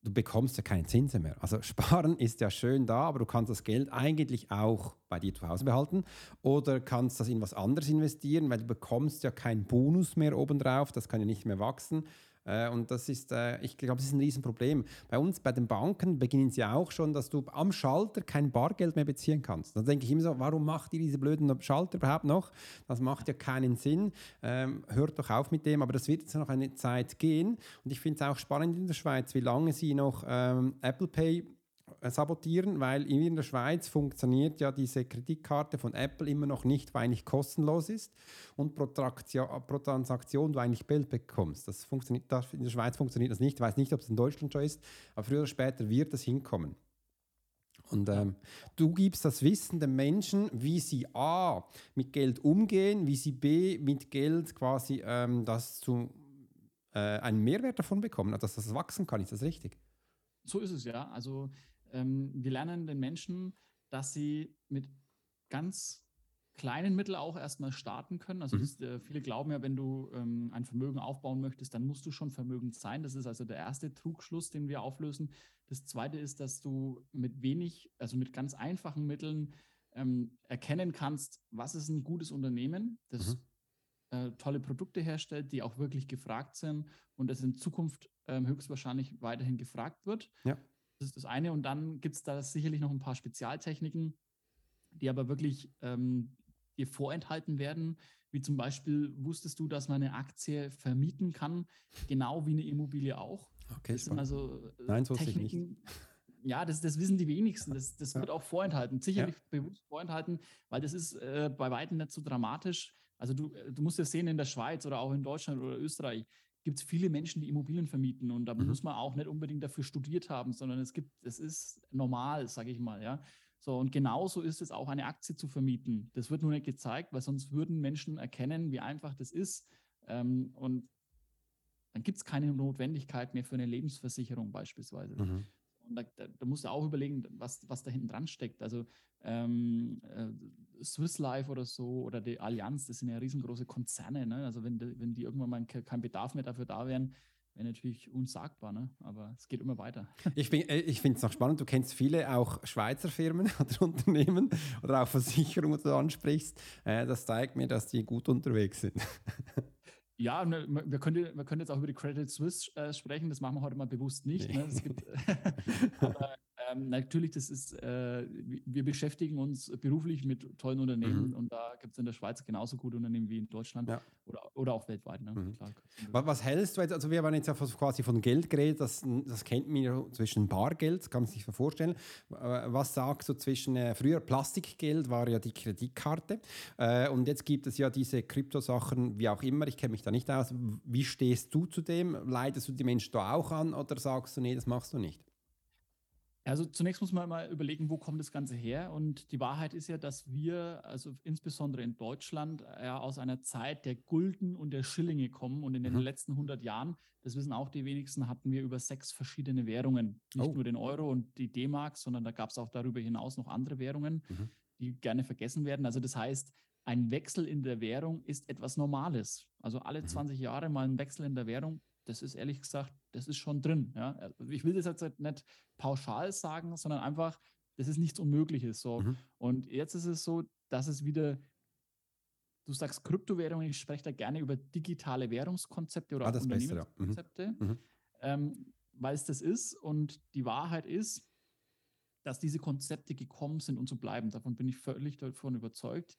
Du bekommst ja keine Zinsen mehr. Also sparen ist ja schön da, aber du kannst das Geld eigentlich auch bei dir zu Hause behalten oder kannst das in was anderes investieren, weil du bekommst ja keinen Bonus mehr obendrauf, das kann ja nicht mehr wachsen. Äh, und das ist, äh, ich glaube, das ist ein Riesenproblem. Bei uns, bei den Banken, beginnen sie auch schon, dass du am Schalter kein Bargeld mehr beziehen kannst. Dann denke ich immer so, warum macht ihr diese blöden Schalter überhaupt noch? Das macht ja keinen Sinn. Ähm, hört doch auf mit dem, aber das wird jetzt noch eine Zeit gehen. Und ich finde es auch spannend in der Schweiz, wie lange sie noch ähm, Apple Pay sabotieren, weil in der Schweiz funktioniert ja diese Kreditkarte von Apple immer noch nicht, weil eigentlich kostenlos ist und pro, Traktion, pro Transaktion du eigentlich Geld bekommst. Das funktioniert, in der Schweiz funktioniert das nicht. Ich weiß nicht, ob es in Deutschland schon ist, aber früher oder später wird es hinkommen. Und ähm, du gibst das Wissen den Menschen, wie sie A mit Geld umgehen, wie sie B mit Geld quasi ähm, das zu, äh, einen Mehrwert davon bekommen, dass das wachsen kann. Ist das richtig?
So ist es ja. Also ähm, wir lernen den Menschen, dass sie mit ganz kleinen Mitteln auch erstmal starten können. Also mhm. das, äh, viele glauben ja, wenn du ähm, ein Vermögen aufbauen möchtest, dann musst du schon vermögend sein. Das ist also der erste Trugschluss, den wir auflösen. Das zweite ist, dass du mit wenig, also mit ganz einfachen Mitteln ähm, erkennen kannst, was ist ein gutes Unternehmen, das mhm. äh, tolle Produkte herstellt, die auch wirklich gefragt sind und das in Zukunft ähm, höchstwahrscheinlich weiterhin gefragt wird. Ja. Das ist das eine. Und dann gibt es da sicherlich noch ein paar Spezialtechniken, die aber wirklich ähm, dir vorenthalten werden. Wie zum Beispiel, wusstest du, dass man eine Aktie vermieten kann, genau wie eine Immobilie auch?
Okay,
das sind also
äh, Nein, so Techniken.
Ja, das, das wissen die wenigsten. Das, das ja. wird auch vorenthalten, sicherlich ja. bewusst vorenthalten, weil das ist äh, bei weitem nicht so dramatisch. Also du, du musst ja sehen, in der Schweiz oder auch in Deutschland oder Österreich gibt es viele Menschen, die Immobilien vermieten und da mhm. muss man auch nicht unbedingt dafür studiert haben, sondern es gibt, es ist normal, sage ich mal, ja. So, und genauso ist es auch, eine Aktie zu vermieten. Das wird nur nicht gezeigt, weil sonst würden Menschen erkennen, wie einfach das ist. Ähm, und dann gibt es keine Notwendigkeit mehr für eine Lebensversicherung beispielsweise. Mhm. Da, da, musst du auch überlegen, was, was da hinten dran steckt. Also ähm, äh, Swiss Life oder so oder die Allianz, das sind ja riesengroße Konzerne. Ne? Also wenn, wenn die irgendwann mal kein Bedarf mehr dafür da wären, wäre natürlich unsagbar, ne? aber es geht immer weiter.
Ich, äh, ich finde es noch spannend, du kennst viele auch Schweizer Firmen oder Unternehmen oder auch Versicherungen, die du ansprichst. Äh, das zeigt mir, dass die gut unterwegs sind.
Ja, ne, wir können, wir können jetzt auch über die Credit Suisse äh, sprechen, das machen wir heute mal bewusst nicht. Nee. Ne? Gibt, aber ähm, natürlich, das ist, äh, wir beschäftigen uns beruflich mit tollen Unternehmen mhm. und da gibt es in der Schweiz genauso gute Unternehmen wie in Deutschland ja. oder, oder auch weltweit. Ne? Mhm.
Was hältst du jetzt? Also, wir haben jetzt ja quasi von Geld geredet, das, das kennt man ja zwischen Bargeld, kann man sich vorstellen. Was sagst du zwischen äh, früher Plastikgeld war ja die Kreditkarte äh, und jetzt gibt es ja diese Kryptosachen, wie auch immer, ich kenne mich da nicht aus. Wie stehst du zu dem? Leitest du die Menschen da auch an oder sagst du, nee, das machst du nicht?
Also zunächst muss man mal überlegen, wo kommt das Ganze her? Und die Wahrheit ist ja, dass wir, also insbesondere in Deutschland, ja aus einer Zeit der Gulden und der Schillinge kommen. Und in den mhm. letzten 100 Jahren, das wissen auch die wenigsten, hatten wir über sechs verschiedene Währungen. Nicht oh. nur den Euro und die D-Mark, sondern da gab es auch darüber hinaus noch andere Währungen, mhm. die gerne vergessen werden. Also das heißt, ein Wechsel in der Währung ist etwas Normales. Also alle 20 mhm. Jahre mal ein Wechsel in der Währung das ist ehrlich gesagt, das ist schon drin. Ja? Also ich will das jetzt halt nicht pauschal sagen, sondern einfach, das ist nichts Unmögliches. So. Mhm. Und jetzt ist es so, dass es wieder, du sagst Kryptowährungen, ich spreche da gerne über digitale Währungskonzepte oder ah, auch Unternehmenskonzepte, ja. mhm. mhm. ähm, weil es das ist. Und die Wahrheit ist, dass diese Konzepte gekommen sind und so bleiben. Davon bin ich völlig davon überzeugt.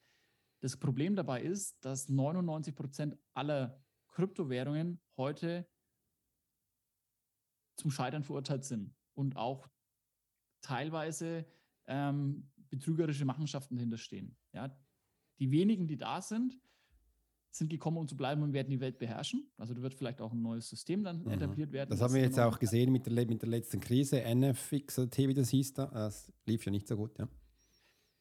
Das Problem dabei ist, dass 99 Prozent aller Kryptowährungen heute zum Scheitern verurteilt sind und auch teilweise ähm, betrügerische Machenschaften hinterstehen. Ja, die wenigen, die da sind, sind gekommen, um zu bleiben und werden die Welt beherrschen. Also da wird vielleicht auch ein neues System dann mhm. etabliert werden.
Das haben wir jetzt auch gesehen mit der, mit der letzten Krise, NFX, wie das hieß da. Das lief ja nicht so gut, ja.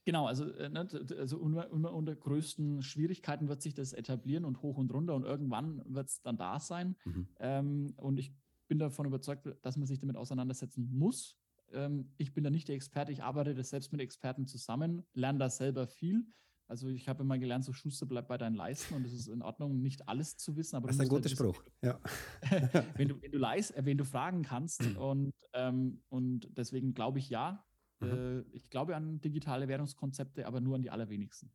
Genau, also, äh, ne, also immer, immer, unter größten Schwierigkeiten wird sich das etablieren und hoch und runter und irgendwann wird es dann da sein. Mhm. Ähm, und ich bin davon überzeugt, dass man sich damit auseinandersetzen muss. Ähm, ich bin da nicht der Experte, ich arbeite das selbst mit Experten zusammen, lerne da selber viel. Also ich habe immer gelernt, so Schuster bleibt bei deinen Leisten und es ist in Ordnung, nicht alles zu wissen. Aber
das ist ein guter halt Spruch, ja.
wenn, du, wenn, du leist, äh, wenn du fragen kannst und, ähm, und deswegen glaube ich ja, mhm. äh, ich glaube an digitale Währungskonzepte, aber nur an die allerwenigsten.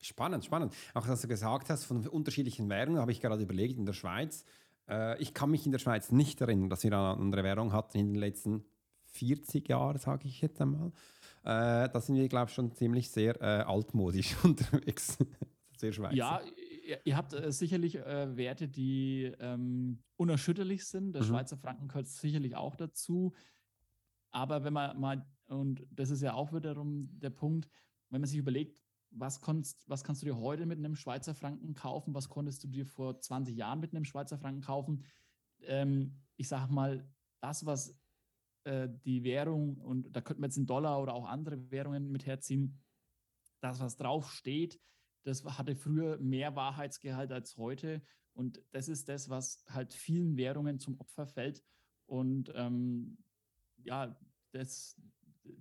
Spannend, spannend. Auch was du gesagt hast von unterschiedlichen Währungen, habe ich gerade überlegt, in der Schweiz äh, ich kann mich in der Schweiz nicht erinnern, dass wir eine andere Währung hatten in den letzten 40 Jahren, sage ich jetzt einmal. Äh, da sind wir, glaube ich, schon ziemlich sehr äh, altmodisch unterwegs.
sehr Schweizer. Ja, ihr, habt äh, sicherlich äh, Werte, die ähm, unerschütterlich sind. Der mhm. Schweizer Franken gehört sicherlich auch dazu. Aber wenn man mal, und das ist ja auch wiederum der Punkt, wenn man sich überlegt, was, konntest, was kannst du dir heute mit einem Schweizer Franken kaufen? Was konntest du dir vor 20 Jahren mit einem Schweizer Franken kaufen? Ähm, ich sage mal, das, was äh, die Währung, und da könnten wir jetzt einen Dollar oder auch andere Währungen mit herziehen, das, was drauf steht, das hatte früher mehr Wahrheitsgehalt als heute. Und das ist das, was halt vielen Währungen zum Opfer fällt. Und ähm, ja, das,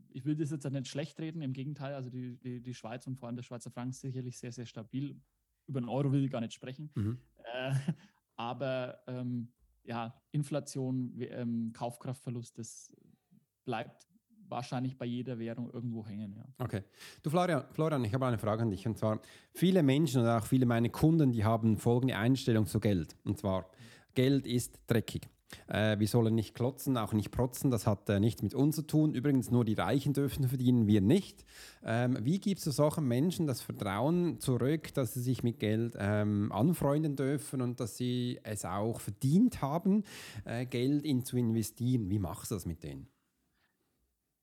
ich will das jetzt nicht schlecht reden, im Gegenteil, also die, die, die Schweiz und vor allem der Schweizer Franken ist sicherlich sehr, sehr stabil. Über den Euro will ich gar nicht sprechen. Mhm. Äh, aber ähm, ja, Inflation, ähm, Kaufkraftverlust, das bleibt wahrscheinlich bei jeder Währung irgendwo hängen. Ja.
Okay. Du Florian, Florian, ich habe eine Frage an dich. Und zwar, viele Menschen oder auch viele meiner Kunden, die haben folgende Einstellung zu Geld. Und zwar, Geld ist dreckig. Äh, wir sollen nicht klotzen, auch nicht protzen. Das hat äh, nichts mit uns zu tun. Übrigens, nur die Reichen dürfen verdienen, wir nicht. Ähm, wie gibst du solchen Menschen das Vertrauen zurück, dass sie sich mit Geld ähm, anfreunden dürfen und dass sie es auch verdient haben, äh, Geld in zu investieren? Wie machst du das mit denen?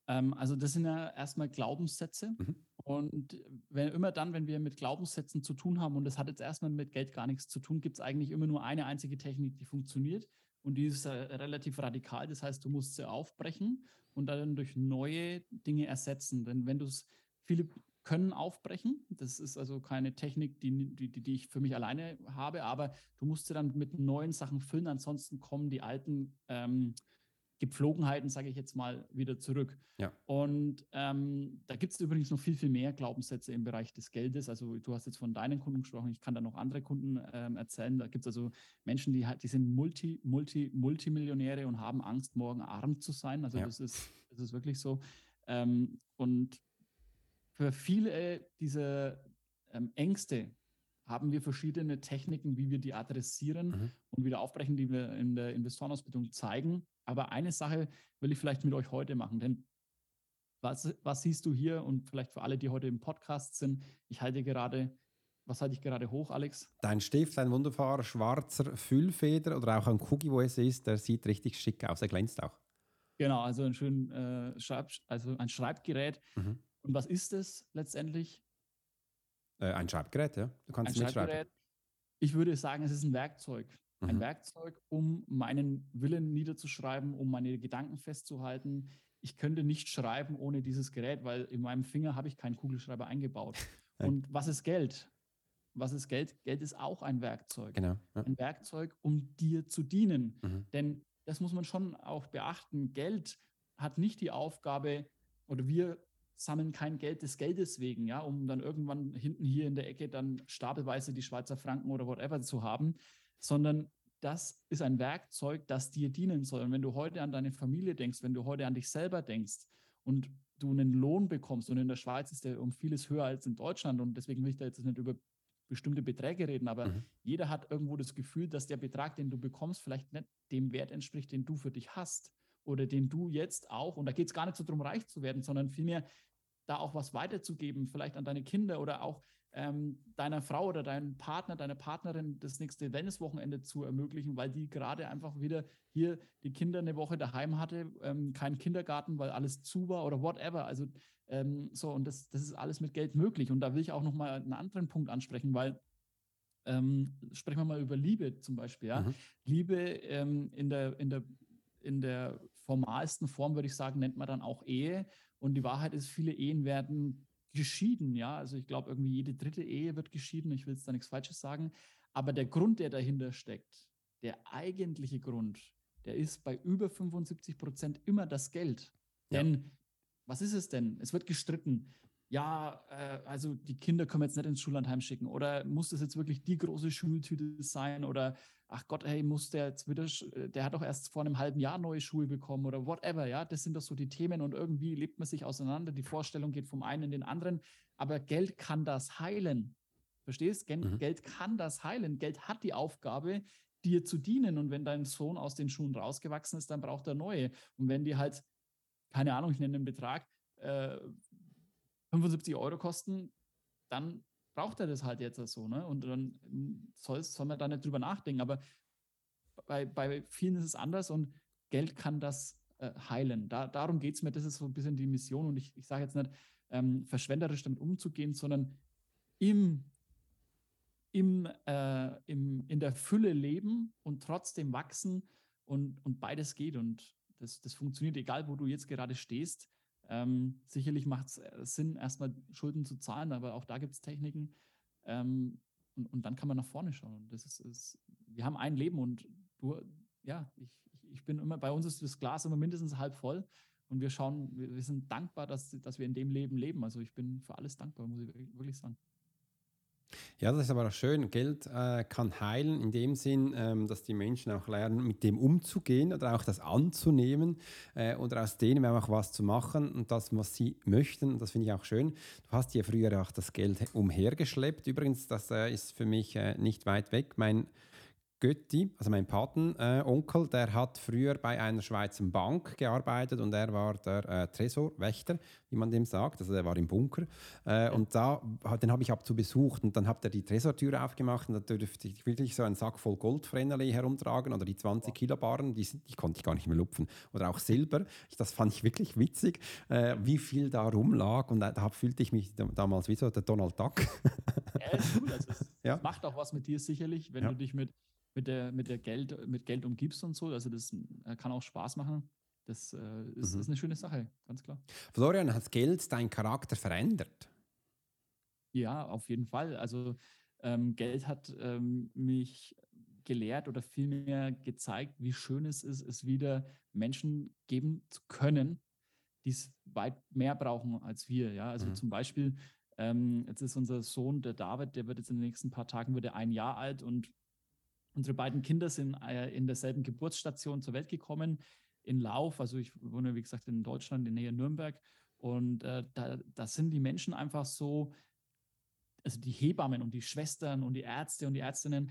Ähm, also das sind ja erstmal Glaubenssätze. Mhm. Und wenn, immer dann, wenn wir mit Glaubenssätzen zu tun haben, und das hat jetzt erstmal mit Geld gar nichts zu tun, gibt es eigentlich immer nur eine einzige Technik, die funktioniert. Und die ist äh, relativ radikal. Das heißt, du musst sie aufbrechen und dann durch neue Dinge ersetzen. Denn wenn du es, viele können aufbrechen. Das ist also keine Technik, die, die, die ich für mich alleine habe, aber du musst sie dann mit neuen Sachen füllen. Ansonsten kommen die alten ähm, Gepflogenheiten, sage ich jetzt mal, wieder zurück.
Ja.
Und ähm, da gibt es übrigens noch viel, viel mehr Glaubenssätze im Bereich des Geldes. Also du hast jetzt von deinen Kunden gesprochen, ich kann da noch andere Kunden ähm, erzählen. Da gibt es also Menschen, die halt, die sind Multi, Multi, Multimillionäre und haben Angst, morgen arm zu sein. Also ja. das, ist, das ist wirklich so. Ähm, und für viele dieser ähm, Ängste haben wir verschiedene Techniken, wie wir die adressieren mhm. und wieder aufbrechen, die wir in der Investorenausbildung zeigen. Aber eine Sache will ich vielleicht mit euch heute machen, denn was, was siehst du hier und vielleicht für alle, die heute im Podcast sind, ich halte gerade, was halte ich gerade hoch, Alex?
Dein Stift, ein wunderbarer schwarzer Füllfeder oder auch ein Cookie, wo es ist, der sieht richtig schick aus, er glänzt auch.
Genau, also ein schön äh, Schreib, also ein Schreibgerät. Mhm. Und was ist es letztendlich?
Äh, ein Schreibgerät, ja.
Du kannst ein mitschreiben. Ich würde sagen, es ist ein Werkzeug. Ein mhm. Werkzeug, um meinen Willen niederzuschreiben, um meine Gedanken festzuhalten. Ich könnte nicht schreiben ohne dieses Gerät, weil in meinem Finger habe ich keinen Kugelschreiber eingebaut. Und was ist Geld? Was ist Geld? Geld ist auch ein Werkzeug.
Genau.
Ja. Ein Werkzeug, um dir zu dienen. Mhm. Denn das muss man schon auch beachten. Geld hat nicht die Aufgabe, oder wir sammeln kein Geld des Geldes wegen, ja, um dann irgendwann hinten hier in der Ecke dann stapelweise die Schweizer Franken oder whatever zu haben, sondern das ist ein Werkzeug, das dir dienen soll. Und wenn du heute an deine Familie denkst, wenn du heute an dich selber denkst und du einen Lohn bekommst, und in der Schweiz ist der um vieles höher als in Deutschland, und deswegen will ich da jetzt nicht über bestimmte Beträge reden, aber mhm. jeder hat irgendwo das Gefühl, dass der Betrag, den du bekommst, vielleicht nicht dem Wert entspricht, den du für dich hast oder den du jetzt auch, und da geht es gar nicht so darum, reich zu werden, sondern vielmehr da auch was weiterzugeben, vielleicht an deine Kinder oder auch ähm, deiner Frau oder deinem Partner, deiner Partnerin das nächste Wellnesswochenende zu ermöglichen, weil die gerade einfach wieder hier die Kinder eine Woche daheim hatte, ähm, kein Kindergarten, weil alles zu war oder whatever. Also ähm, so, und das, das ist alles mit Geld möglich. Und da will ich auch nochmal einen anderen Punkt ansprechen, weil ähm, sprechen wir mal über Liebe zum Beispiel. Ja? Mhm. Liebe ähm, in, der, in, der, in der formalsten Form, würde ich sagen, nennt man dann auch Ehe. Und die Wahrheit ist, viele Ehen werden geschieden, ja. Also ich glaube, irgendwie jede dritte Ehe wird geschieden. Ich will jetzt da nichts Falsches sagen. Aber der Grund, der dahinter steckt, der eigentliche Grund, der ist bei über 75 Prozent immer das Geld. Ja. Denn was ist es denn? Es wird gestritten. Ja, äh, also die Kinder können wir jetzt nicht ins Schullandheim schicken. Oder muss das jetzt wirklich die große Schultüte sein? Oder ach Gott, hey, muss der jetzt wieder, äh, der hat doch erst vor einem halben Jahr neue Schuhe bekommen oder whatever, ja, das sind doch so die Themen und irgendwie lebt man sich auseinander, die Vorstellung geht vom einen in den anderen, aber Geld kann das heilen. Verstehst? Geld, mhm. Geld kann das heilen. Geld hat die Aufgabe, dir zu dienen und wenn dein Sohn aus den Schuhen rausgewachsen ist, dann braucht er neue. Und wenn die halt, keine Ahnung, ich nenne den Betrag, äh, 75 Euro kosten, dann braucht er das halt jetzt so, ne? Und dann soll, man da nicht drüber nachdenken. Aber bei, bei vielen ist es anders und Geld kann das äh, heilen. Da, darum geht es mir, das ist so ein bisschen die Mission. Und ich, ich sage jetzt nicht, ähm, verschwenderisch damit umzugehen, sondern im, im, äh, im, in der Fülle leben und trotzdem wachsen und, und beides geht. Und das, das funktioniert, egal wo du jetzt gerade stehst. Ähm, sicherlich macht es äh, Sinn, erstmal Schulden zu zahlen, aber auch da gibt es Techniken. Ähm, und, und, dann kann man nach vorne schauen. Das ist, ist, wir haben ein Leben und du, ja, ich, ich bin immer, bei uns ist das Glas immer mindestens halb voll und wir schauen, wir, wir sind dankbar, dass, dass wir in dem Leben leben. Also ich bin für alles dankbar, muss ich wirklich sagen.
Ja, das ist aber auch schön. Geld äh, kann heilen in dem Sinn, ähm, dass die Menschen auch lernen, mit dem umzugehen oder auch das anzunehmen äh, oder aus denen auch was zu machen und das, was sie möchten. Das finde ich auch schön. Du hast ja früher auch das Geld umhergeschleppt. Übrigens, das äh, ist für mich äh, nicht weit weg. Mein Götti, also mein Patenonkel, äh, der hat früher bei einer Schweizer Bank gearbeitet und er war der äh, Tresorwächter, wie man dem sagt. Also der war im Bunker. Äh, und da, den habe ich ab zu besucht und dann hat er die Tresortür aufgemacht und da dürfte ich wirklich so einen Sack voll Goldfrennerli herumtragen oder die 20 Kilo Barren, die, die, konnte ich gar nicht mehr lupfen. Oder auch Silber. Das fand ich wirklich witzig, äh, wie viel da rumlag und da fühlte ich mich damals wie so der Donald Duck.
Ja, ist cool. Also es, ja. macht auch was mit dir sicherlich, wenn ja. du dich mit mit der, mit der Geld, mit Geld umgibst und so. Also das äh, kann auch Spaß machen. Das äh, ist, mhm. ist, eine schöne Sache, ganz klar.
Florian, hat Geld deinen Charakter verändert?
Ja, auf jeden Fall. Also ähm, Geld hat ähm, mich gelehrt oder vielmehr gezeigt, wie schön es ist, es wieder Menschen geben zu können, die es weit mehr brauchen als wir. Ja, also mhm. zum Beispiel, ähm, jetzt ist unser Sohn, der David, der wird jetzt in den nächsten paar Tagen wird er ein Jahr alt und Unsere beiden Kinder sind äh, in derselben Geburtsstation zur Welt gekommen, in Lauf. Also ich wohne, wie gesagt, in Deutschland, in der Nähe Nürnberg. Und äh, da, da sind die Menschen einfach so, also die Hebammen und die Schwestern und die Ärzte und die Ärztinnen,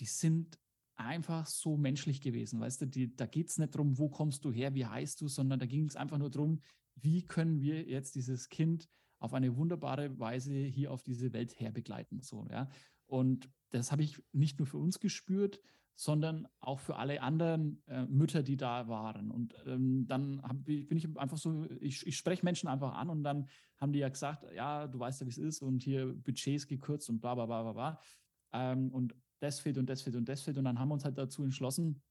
die sind einfach so menschlich gewesen. Weißt du, die, da geht es nicht darum, wo kommst du her, wie heißt du, sondern da ging es einfach nur darum, wie können wir jetzt dieses Kind auf eine wunderbare Weise hier auf diese Welt herbegleiten. So, ja. Und das habe ich nicht nur für uns gespürt, sondern auch für alle anderen äh, Mütter, die da waren. Und ähm, dann hab, bin ich einfach so, ich, ich spreche Menschen einfach an und dann haben die ja gesagt, ja, du weißt ja, wie es ist und hier Budgets gekürzt und bla bla bla bla bla. Ähm, und das fehlt und das fehlt und das fehlt. Und dann haben wir uns halt dazu entschlossen,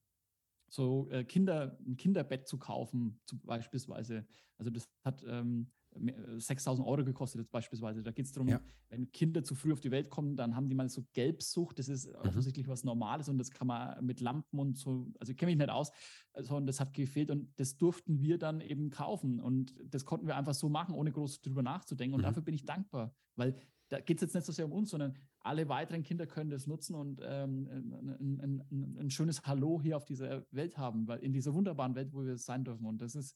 so äh, Kinder, ein Kinderbett zu kaufen, zu, beispielsweise. Also das hat ähm, 6000 Euro gekostet jetzt beispielsweise. Da geht es darum, ja. wenn Kinder zu früh auf die Welt kommen, dann haben die mal so Gelbsucht. Das ist mhm. offensichtlich was Normales und das kann man mit Lampen und so, also kenne mich nicht aus, sondern das hat gefehlt und das durften wir dann eben kaufen und das konnten wir einfach so machen, ohne groß drüber nachzudenken und mhm. dafür bin ich dankbar, weil da geht es jetzt nicht so sehr um uns, sondern alle weiteren Kinder können das nutzen und ähm, ein, ein, ein, ein schönes Hallo hier auf dieser Welt haben, weil in dieser wunderbaren Welt, wo wir sein dürfen und das ist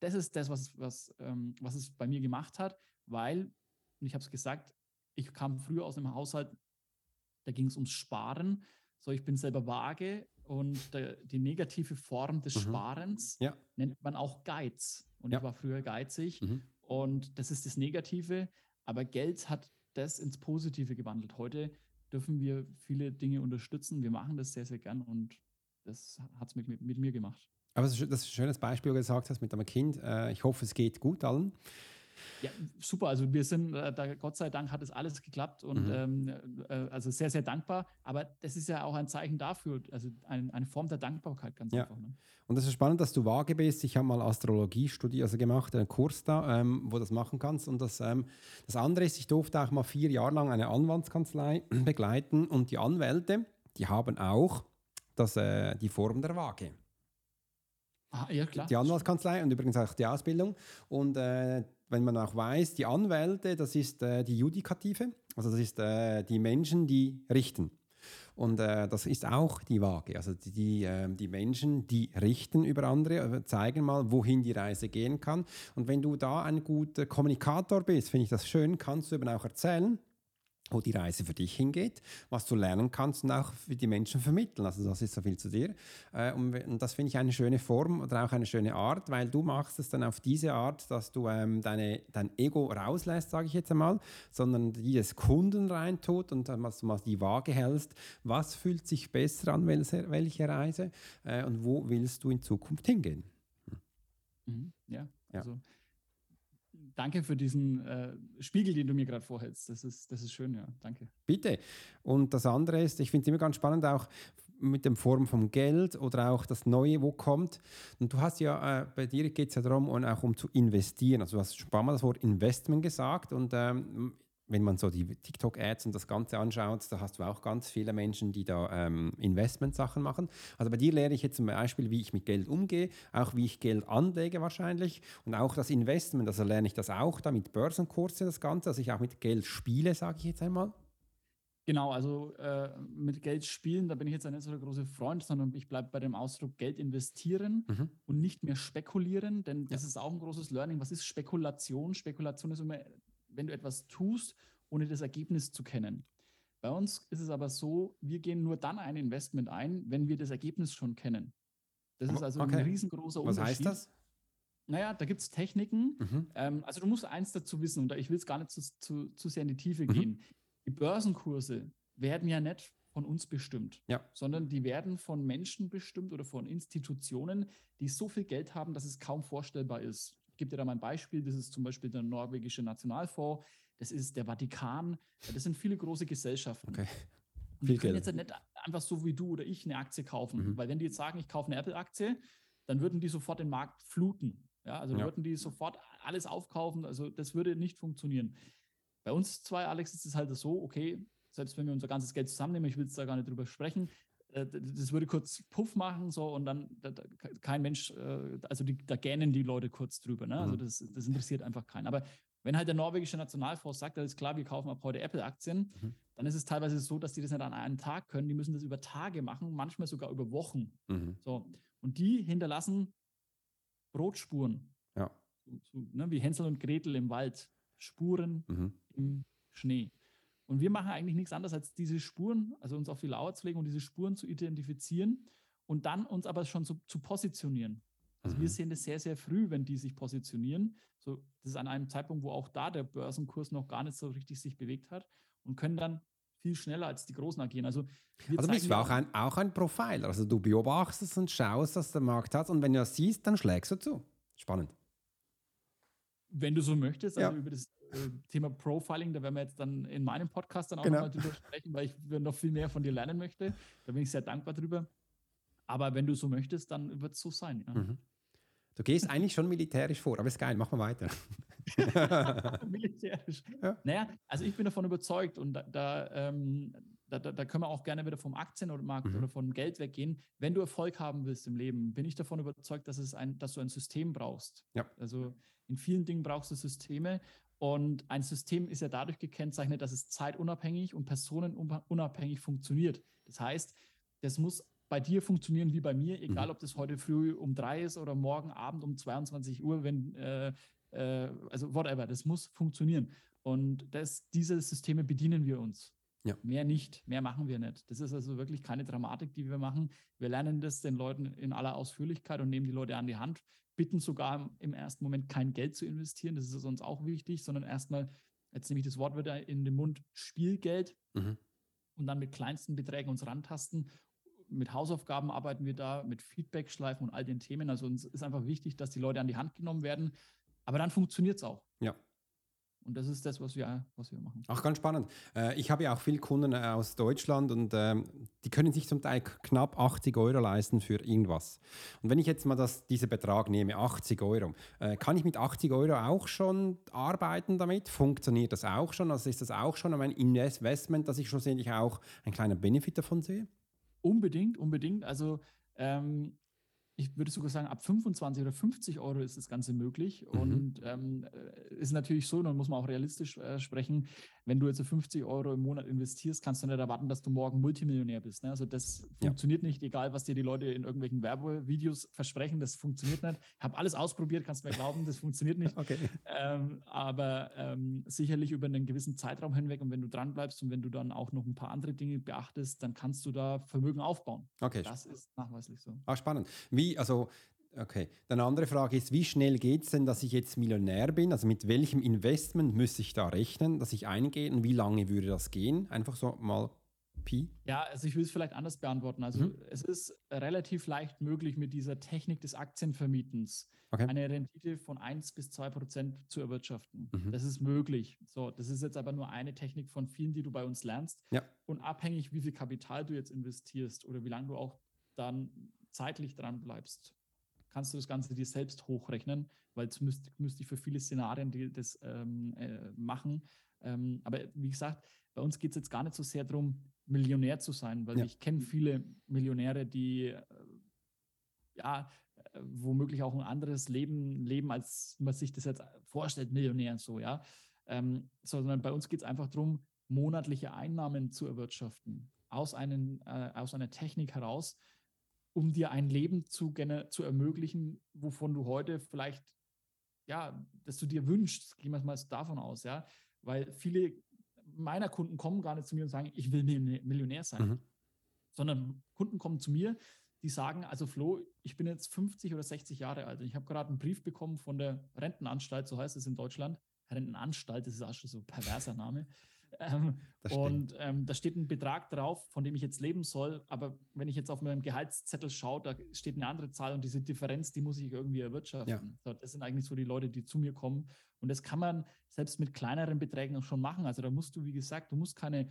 das ist das, was, was, ähm, was es bei mir gemacht hat, weil, und ich habe es gesagt, ich kam früher aus einem Haushalt, da ging es ums Sparen. So, ich bin selber vage und der, die negative Form des mhm. Sparens ja. nennt man auch Geiz. Und ja. ich war früher geizig mhm. und das ist das Negative. Aber Geld hat das ins Positive gewandelt. Heute dürfen wir viele Dinge unterstützen. Wir machen das sehr, sehr gern und das hat es mit, mit, mit mir gemacht.
Aber das ist, ein schönes Beispiel, was du gesagt hast mit deinem Kind. Äh, ich hoffe, es geht gut allen.
Ja, super. Also wir sind, äh, da, Gott sei Dank hat es alles geklappt und mhm. ähm, äh, also sehr, sehr dankbar. Aber das ist ja auch ein Zeichen dafür, also ein, eine Form der Dankbarkeit ganz ja. einfach. Ne?
Und es ist spannend, dass du vage bist. Ich habe mal Astrologie studiert, also gemacht, einen Kurs da, ähm, wo du das machen kannst. Und das, ähm, das andere ist, ich durfte auch mal vier Jahre lang eine Anwaltskanzlei begleiten und die Anwälte, die haben auch das, äh, die Form der Waage.
Ah, ja, klar.
Die Anwaltskanzlei und übrigens auch die Ausbildung. Und äh, wenn man auch weiß, die Anwälte, das ist äh, die Judikative, also das ist äh, die Menschen, die richten. Und äh, das ist auch die Waage. Also die, die, ähm, die, Menschen, die richten über andere, äh, zeigen mal, wohin die Reise gehen kann. Und wenn du da ein guter Kommunikator bist, finde ich das schön, kannst du eben auch erzählen, wo die Reise für dich hingeht, was du lernen kannst und auch für die Menschen vermitteln. Also das ist so viel zu dir. Äh, und das finde ich eine schöne Form oder auch eine schöne Art, weil du machst es dann auf diese Art, dass du ähm, deine, dein Ego rauslässt, sage ich jetzt einmal, sondern die des Kunden reintut und dann du mal die Waage hältst. Was fühlt sich besser an, welche, welche Reise äh, und wo willst du in Zukunft hingehen?
Mhm, ja, also ja danke für diesen äh, Spiegel, den du mir gerade vorhältst. Das ist, das ist schön, ja. Danke.
Bitte. Und das andere ist, ich finde es immer ganz spannend, auch mit der Form vom Geld oder auch das Neue, wo kommt. Und du hast ja, äh, bei dir geht es ja darum, und auch um zu investieren. Also du hast schon ein paar Mal das Wort Investment gesagt und ähm, wenn man so die TikTok-Ads und das Ganze anschaut, da hast du auch ganz viele Menschen, die da ähm, Investment-Sachen machen. Also bei dir lehre ich jetzt zum Beispiel, wie ich mit Geld umgehe, auch wie ich Geld anlege wahrscheinlich und auch das Investment. Also lerne ich das auch da mit Börsenkurse, das Ganze, dass ich auch mit Geld spiele, sage ich jetzt einmal.
Genau, also äh, mit Geld spielen, da bin ich jetzt nicht so der große Freund, sondern ich bleibe bei dem Ausdruck Geld investieren mhm. und nicht mehr spekulieren, denn das ja. ist auch ein großes Learning. Was ist Spekulation? Spekulation ist immer wenn du etwas tust, ohne das Ergebnis zu kennen. Bei uns ist es aber so, wir gehen nur dann ein Investment ein, wenn wir das Ergebnis schon kennen. Das ist also
Okay.
ein riesengroßer
Was
Unterschied.
heißt das?
Naja, da gibt es Techniken.
Mhm.
Ähm, also du musst eins dazu wissen, und da- ich will es gar nicht zu, zu, zu sehr in die Tiefe
Mhm.
gehen. Die Börsenkurse werden ja nicht von uns bestimmt,
Ja.
sondern die werden von Menschen bestimmt oder von Institutionen, die so viel Geld haben, dass es kaum vorstellbar ist. Ich gebe dir da mal ein Beispiel. Das ist zum Beispiel der norwegische Nationalfonds, das ist der Vatikan, das sind viele große Gesellschaften.
Okay.
Und die können
Geld.
jetzt nicht einfach so wie du oder ich eine Aktie kaufen,
Mhm.
weil wenn die jetzt sagen, ich kaufe eine Apple-Aktie, dann würden die sofort den Markt fluten. Ja, also
Ja.
würden die sofort alles aufkaufen. Also das würde nicht funktionieren. Bei uns zwei, Alex, ist es halt so, okay, selbst wenn wir unser ganzes Geld zusammennehmen, ich will jetzt da gar nicht drüber sprechen, das würde kurz Puff machen so und dann da, da, kein Mensch, äh, also die, da gähnen die Leute kurz drüber. Ne? Also
Mhm.
das, das interessiert einfach keinen. Aber wenn halt der norwegische Nationalfonds sagt, alles klar, wir kaufen ab heute Apple-Aktien,
Mhm.
dann ist es teilweise so, dass die das nicht an einem Tag können. Die müssen das über Tage machen, manchmal sogar über Wochen.
Mhm.
So. Und die hinterlassen Brotspuren.
Ja.
So, so, ne, wie Hänsel und Gretel im Wald. Spuren
Mhm.
im Schnee. Und wir machen eigentlich nichts anderes, als diese Spuren, also uns auf die Lauer zu legen und diese Spuren zu identifizieren und dann uns aber schon so, zu positionieren. Also wir
Mhm.
sehen das sehr, sehr früh, wenn die sich positionieren. So, das ist an einem Zeitpunkt, wo auch da der Börsenkurs noch gar nicht so richtig sich bewegt hat und können dann viel schneller als die Großen agieren. Also, wir
Also bist du auch ein, auch ein Profiler. Also du beobachtest und schaust, was der Markt hat und wenn du das siehst, dann schlägst du zu. Spannend.
Wenn du so möchtest, also
Ja.
über das Thema Profiling, da werden wir jetzt dann in meinem Podcast dann auch
Genau.
nochmal drüber sprechen, weil ich noch viel mehr von dir lernen möchte. Da bin ich sehr dankbar drüber. Aber wenn du so möchtest, dann wird es so sein. Ja.
Mhm. Du gehst eigentlich schon militärisch vor, aber ist geil, machen wir weiter.
Militärisch.
Ja.
Naja, also ich bin davon überzeugt und da, da, ähm, da, da, können wir auch gerne wieder vom Aktienmarkt
Mhm.
oder von Geld weggehen. Wenn du Erfolg haben willst im Leben, bin ich davon überzeugt, dass, es ein, dass du ein System brauchst.
Ja.
Also in vielen Dingen brauchst du Systeme und ein System ist ja dadurch gekennzeichnet, dass es zeitunabhängig und personenunabhängig funktioniert. Das heißt, das muss bei dir funktionieren wie bei mir, egal
Mhm.
ob das heute früh um drei ist oder morgen Abend um 22 Uhr, wenn äh, äh, also whatever, das muss funktionieren. Und das, diese Systeme bedienen wir uns.
Ja.
Mehr nicht, mehr machen wir nicht. Das ist also wirklich keine Dramatik, die wir machen. Wir lernen das den Leuten in aller Ausführlichkeit und nehmen die Leute an die Hand, bitten sogar im, ersten Moment kein Geld zu investieren. Das ist uns auch wichtig, sondern erstmal, jetzt nehme ich das Wort wieder in den Mund, Spielgeld
Mhm.
und dann mit kleinsten Beträgen uns rantasten. Mit Hausaufgaben arbeiten wir da, mit Feedback-Schleifen und all den Themen. Also uns ist einfach wichtig, dass die Leute an die Hand genommen werden. Aber dann funktioniert es auch.
Ja.
Und das ist das, was wir, was wir machen.
Auch ganz spannend. Äh, ich habe ja auch viele Kunden äh, aus Deutschland und ähm, die können sich zum Teil knapp 80 Euro leisten für irgendwas. Und wenn ich jetzt mal das, diesen Betrag nehme, 80 Euro, äh, kann ich mit 80 Euro auch schon arbeiten damit? Funktioniert das auch schon? Also ist das auch schon ein Investment, dass ich schlussendlich auch einen kleinen Benefit davon sehe?
Unbedingt, unbedingt. Also ähm, ich würde sogar sagen, ab 25 oder 50 Euro ist das Ganze möglich.
Mhm.
Und ähm, äh, ist natürlich so, dann muss man auch realistisch äh, sprechen, wenn du jetzt so 50 Euro im Monat investierst, kannst du nicht erwarten, dass du morgen Multimillionär bist. Ne? Also das
Ja.
funktioniert nicht, egal was dir die Leute in irgendwelchen Werbevideos versprechen, das funktioniert nicht. Ich habe alles ausprobiert, kannst mir glauben, das funktioniert nicht.
Okay.
Ähm, aber ähm, sicherlich über einen gewissen Zeitraum hinweg und wenn du dran bleibst und wenn du dann auch noch ein paar andere Dinge beachtest, dann kannst du da Vermögen aufbauen.
Okay.
Das ist nachweislich so.
Ah, spannend. Wie, also, okay. Dann eine andere Frage ist, wie schnell geht es denn, dass ich jetzt Millionär bin? Also mit welchem Investment müsste ich da rechnen, dass ich eingehe und wie lange würde das gehen? Einfach so mal Pi.
Ja, also ich will es vielleicht anders beantworten. Also
Mhm.
es ist relativ leicht möglich, mit dieser Technik des Aktienvermietens
Okay.
eine Rendite von 1 bis 2 Prozent zu erwirtschaften.
Mhm.
Das ist möglich. So, das ist jetzt aber nur eine Technik von vielen, die du bei uns lernst.
Ja.
Und abhängig, wie viel Kapital du jetzt investierst oder wie lange du auch dann zeitlich dran bleibst, kannst du das Ganze dir selbst hochrechnen, weil es müsste müsst ich für viele Szenarien die das ähm, äh, machen. Ähm, aber wie gesagt, bei uns geht es jetzt gar nicht so sehr darum, Millionär zu sein, weil
Ja.
ich kenne viele Millionäre, die äh, ja äh, womöglich auch ein anderes Leben leben, als man sich das jetzt vorstellt, Millionär so, ja. Ähm, sondern bei uns geht es einfach darum, monatliche Einnahmen zu erwirtschaften aus, einen, äh, aus einer Technik heraus, um dir ein Leben zu, zu ermöglichen, wovon du heute vielleicht, ja, dass du dir wünschst, gehen wir mal davon aus, ja, weil viele meiner Kunden kommen gar nicht zu mir und sagen, ich will Millionär sein, mhm. sondern Kunden kommen zu mir, die sagen, also Flo, ich bin jetzt 50 oder 60 Jahre alt. Ich habe gerade einen Brief bekommen von der Rentenanstalt, so heißt es in Deutschland. Rentenanstalt, das ist auch schon so ein perverser Name. Ähm, und ähm, da steht ein Betrag drauf, von dem ich jetzt leben soll. Aber wenn ich jetzt auf meinem Gehaltszettel schaue, da steht eine andere Zahl und diese Differenz, die muss ich irgendwie erwirtschaften. Ja. So, das sind eigentlich so die Leute, die zu mir kommen. Und das kann man selbst mit kleineren Beträgen auch schon machen. Also da musst du, wie gesagt, du musst keine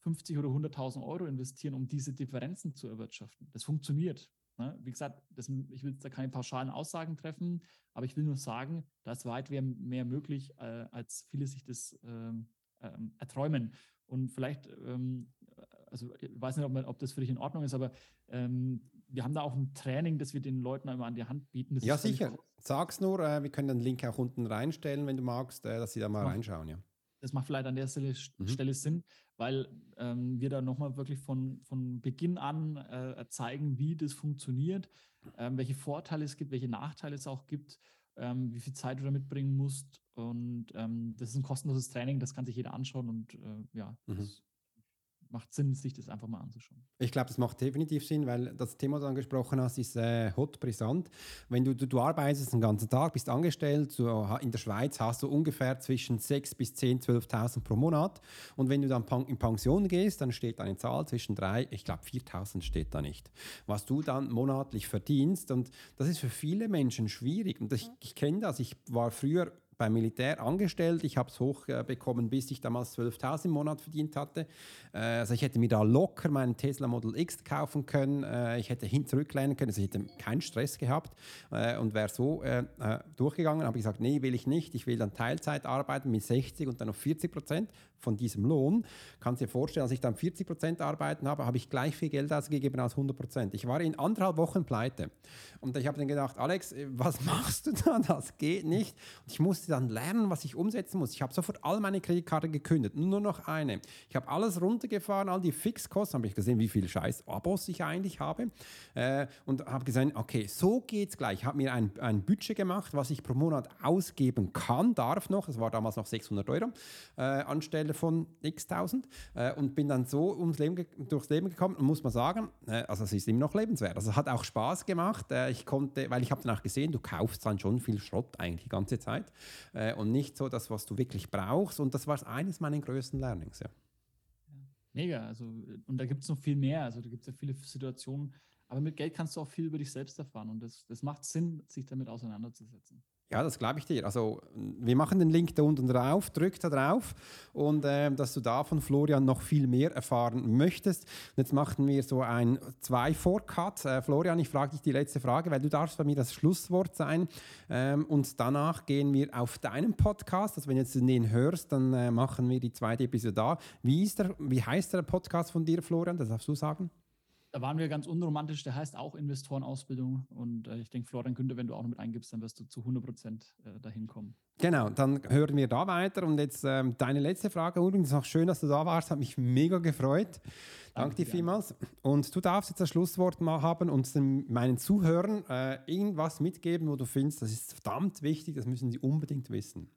50 oder 100.000 Euro investieren, um diese Differenzen zu erwirtschaften. Das funktioniert. Ne? Wie gesagt, das, ich will da keine pauschalen Aussagen treffen, aber ich will nur sagen, da ist weit mehr möglich, äh, als viele sich das ähm, ähm, erträumen. Und vielleicht, ähm, also ich weiß nicht, ob, man, ob, das für dich in Ordnung ist, aber ähm, wir haben da auch ein Training, das wir den Leuten immer an die Hand bieten. Das
ja, sicher. Sag's nur, äh, wir können den Link auch unten reinstellen, wenn du magst, äh, dass sie da mal das reinschauen. Ja.
Das macht vielleicht an der Stelle, mhm. Stelle Sinn, weil ähm, wir da nochmal wirklich von, von Beginn an äh, zeigen, wie das funktioniert, ähm, welche Vorteile es gibt, welche Nachteile es auch gibt, ähm, wie viel Zeit du da mitbringen musst. Und ähm, das ist ein kostenloses Training, das kann sich jeder anschauen und äh, ja, mhm. das macht Sinn, sich das einfach mal anzuschauen.
Ich glaube, das macht definitiv Sinn, weil das Thema, das du angesprochen hast, ist äh, hot, brisant. Wenn du, du, du, arbeitest den ganzen Tag, bist angestellt, du, in der Schweiz hast du ungefähr zwischen 6.000 bis 10.000, 12.000 pro Monat. Und wenn du dann in Pension gehst, dann steht eine Zahl zwischen 3, ich glaube 4.000 steht da nicht, was du dann monatlich verdienst. Und das ist für viele Menschen schwierig. Und ich, ich kenne das, ich war früher beim Militär angestellt. Ich habe es hochbekommen, bis ich damals 12.000 im Monat verdient hatte. Äh, also ich hätte mir da locker meinen Tesla Model X kaufen können. Äh, ich hätte hin zurücklehnen können. Also ich hätte keinen Stress gehabt äh, und wäre so durchgegangen. Habe ich gesagt, nee, will ich nicht. Ich will dann Teilzeit arbeiten mit 60 und dann auf 40 Prozent von diesem Lohn. Kannst dir vorstellen, als ich dann 40 Prozent arbeiten habe, habe ich gleich viel Geld ausgegeben als 100 Prozent. Ich war in anderthalb Wochen pleite. Und ich habe dann gedacht, Alex, was machst du da? Das geht nicht. Und ich musste dann lernen, was ich umsetzen muss. Ich habe sofort all meine Kreditkarte gekündigt, nur noch eine. Ich habe alles runtergefahren, all die Fixkosten, habe ich gesehen, wie viel Scheiß Abos ich eigentlich habe. Äh, und habe gesagt, okay, so geht es gleich. Ich habe mir ein, ein Budget gemacht, was ich pro Monat ausgeben kann, darf noch. Das war damals noch 600 Euro äh, anstelle von x tausend. Äh, und bin dann so ums Leben, durchs Leben gekommen und muss man sagen, äh, also es ist immer noch lebenswert. Also es hat auch Spaß gemacht. Äh, ich konnte, weil ich habe danach gesehen, du kaufst dann schon viel Schrott eigentlich die ganze Zeit äh, und nicht so das, was du wirklich brauchst. Und das war eines meiner größten Learnings. Ja.
Mega, also und da gibt es noch viel mehr. Also da gibt es ja viele Situationen, aber mit Geld kannst du auch viel über dich selbst erfahren und das, das macht Sinn, sich damit auseinanderzusetzen.
Ja, das glaube ich dir. Also wir machen den Link da unten drauf, drück da drauf und äh, dass du da von Florian noch viel mehr erfahren möchtest. Und jetzt machen wir so ein zwei Vorcut. Äh, Florian, ich frage dich die letzte Frage, weil du darfst bei mir das Schlusswort sein. Ähm, und danach gehen wir auf deinen Podcast. Also wenn jetzt du den hörst, dann äh, machen wir die zweite Episode da. Wie, ist der, wie heißt der Podcast von dir, Florian? Das darfst du sagen.
Da waren wir ganz unromantisch, der heißt auch Investorenausbildung. Und äh, ich denke, Florian Günther, wenn du auch noch mit eingibst, dann wirst du zu 100 Prozent äh, dahin kommen.
Genau, dann hören wir da weiter. Und jetzt ähm, deine letzte Frage, übrigens auch schön, dass du da warst, hat mich mega gefreut. Danke, Danke dir vielmals. Und du darfst jetzt das Schlusswort mal haben und meinen Zuhörern äh, irgendwas mitgeben, wo du findest, das ist verdammt wichtig, das müssen sie unbedingt wissen.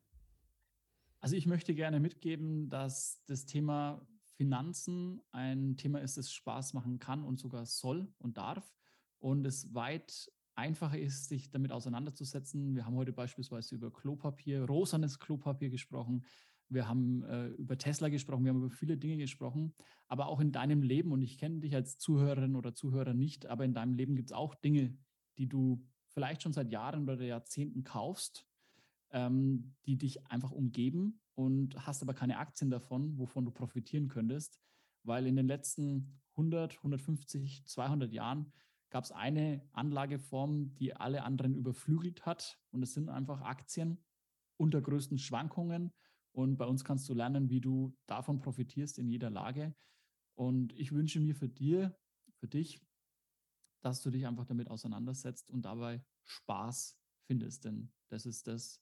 Also ich möchte gerne mitgeben, dass das Thema Finanzen ein Thema ist, das Spaß machen kann und sogar soll und darf und es weit einfacher ist, sich damit auseinanderzusetzen. Wir haben heute beispielsweise über Klopapier, rosanes Klopapier gesprochen. Wir haben äh, über Tesla gesprochen, wir haben über viele Dinge gesprochen, aber auch in deinem Leben, und ich kenne dich als Zuhörerin oder Zuhörer nicht, aber in deinem Leben gibt es auch Dinge, die du vielleicht schon seit Jahren oder Jahrzehnten kaufst, ähm, die dich einfach umgeben und hast aber keine Aktien davon, wovon du profitieren könntest, weil in den letzten 100, 150, 200 Jahren gab es eine Anlageform, die alle anderen überflügelt hat. Und es sind einfach Aktien unter größten Schwankungen. Und bei uns kannst du lernen, wie du davon profitierst in jeder Lage. Und ich wünsche mir für dir, für dich, dass du dich einfach damit auseinandersetzt und dabei Spaß findest, denn das ist das,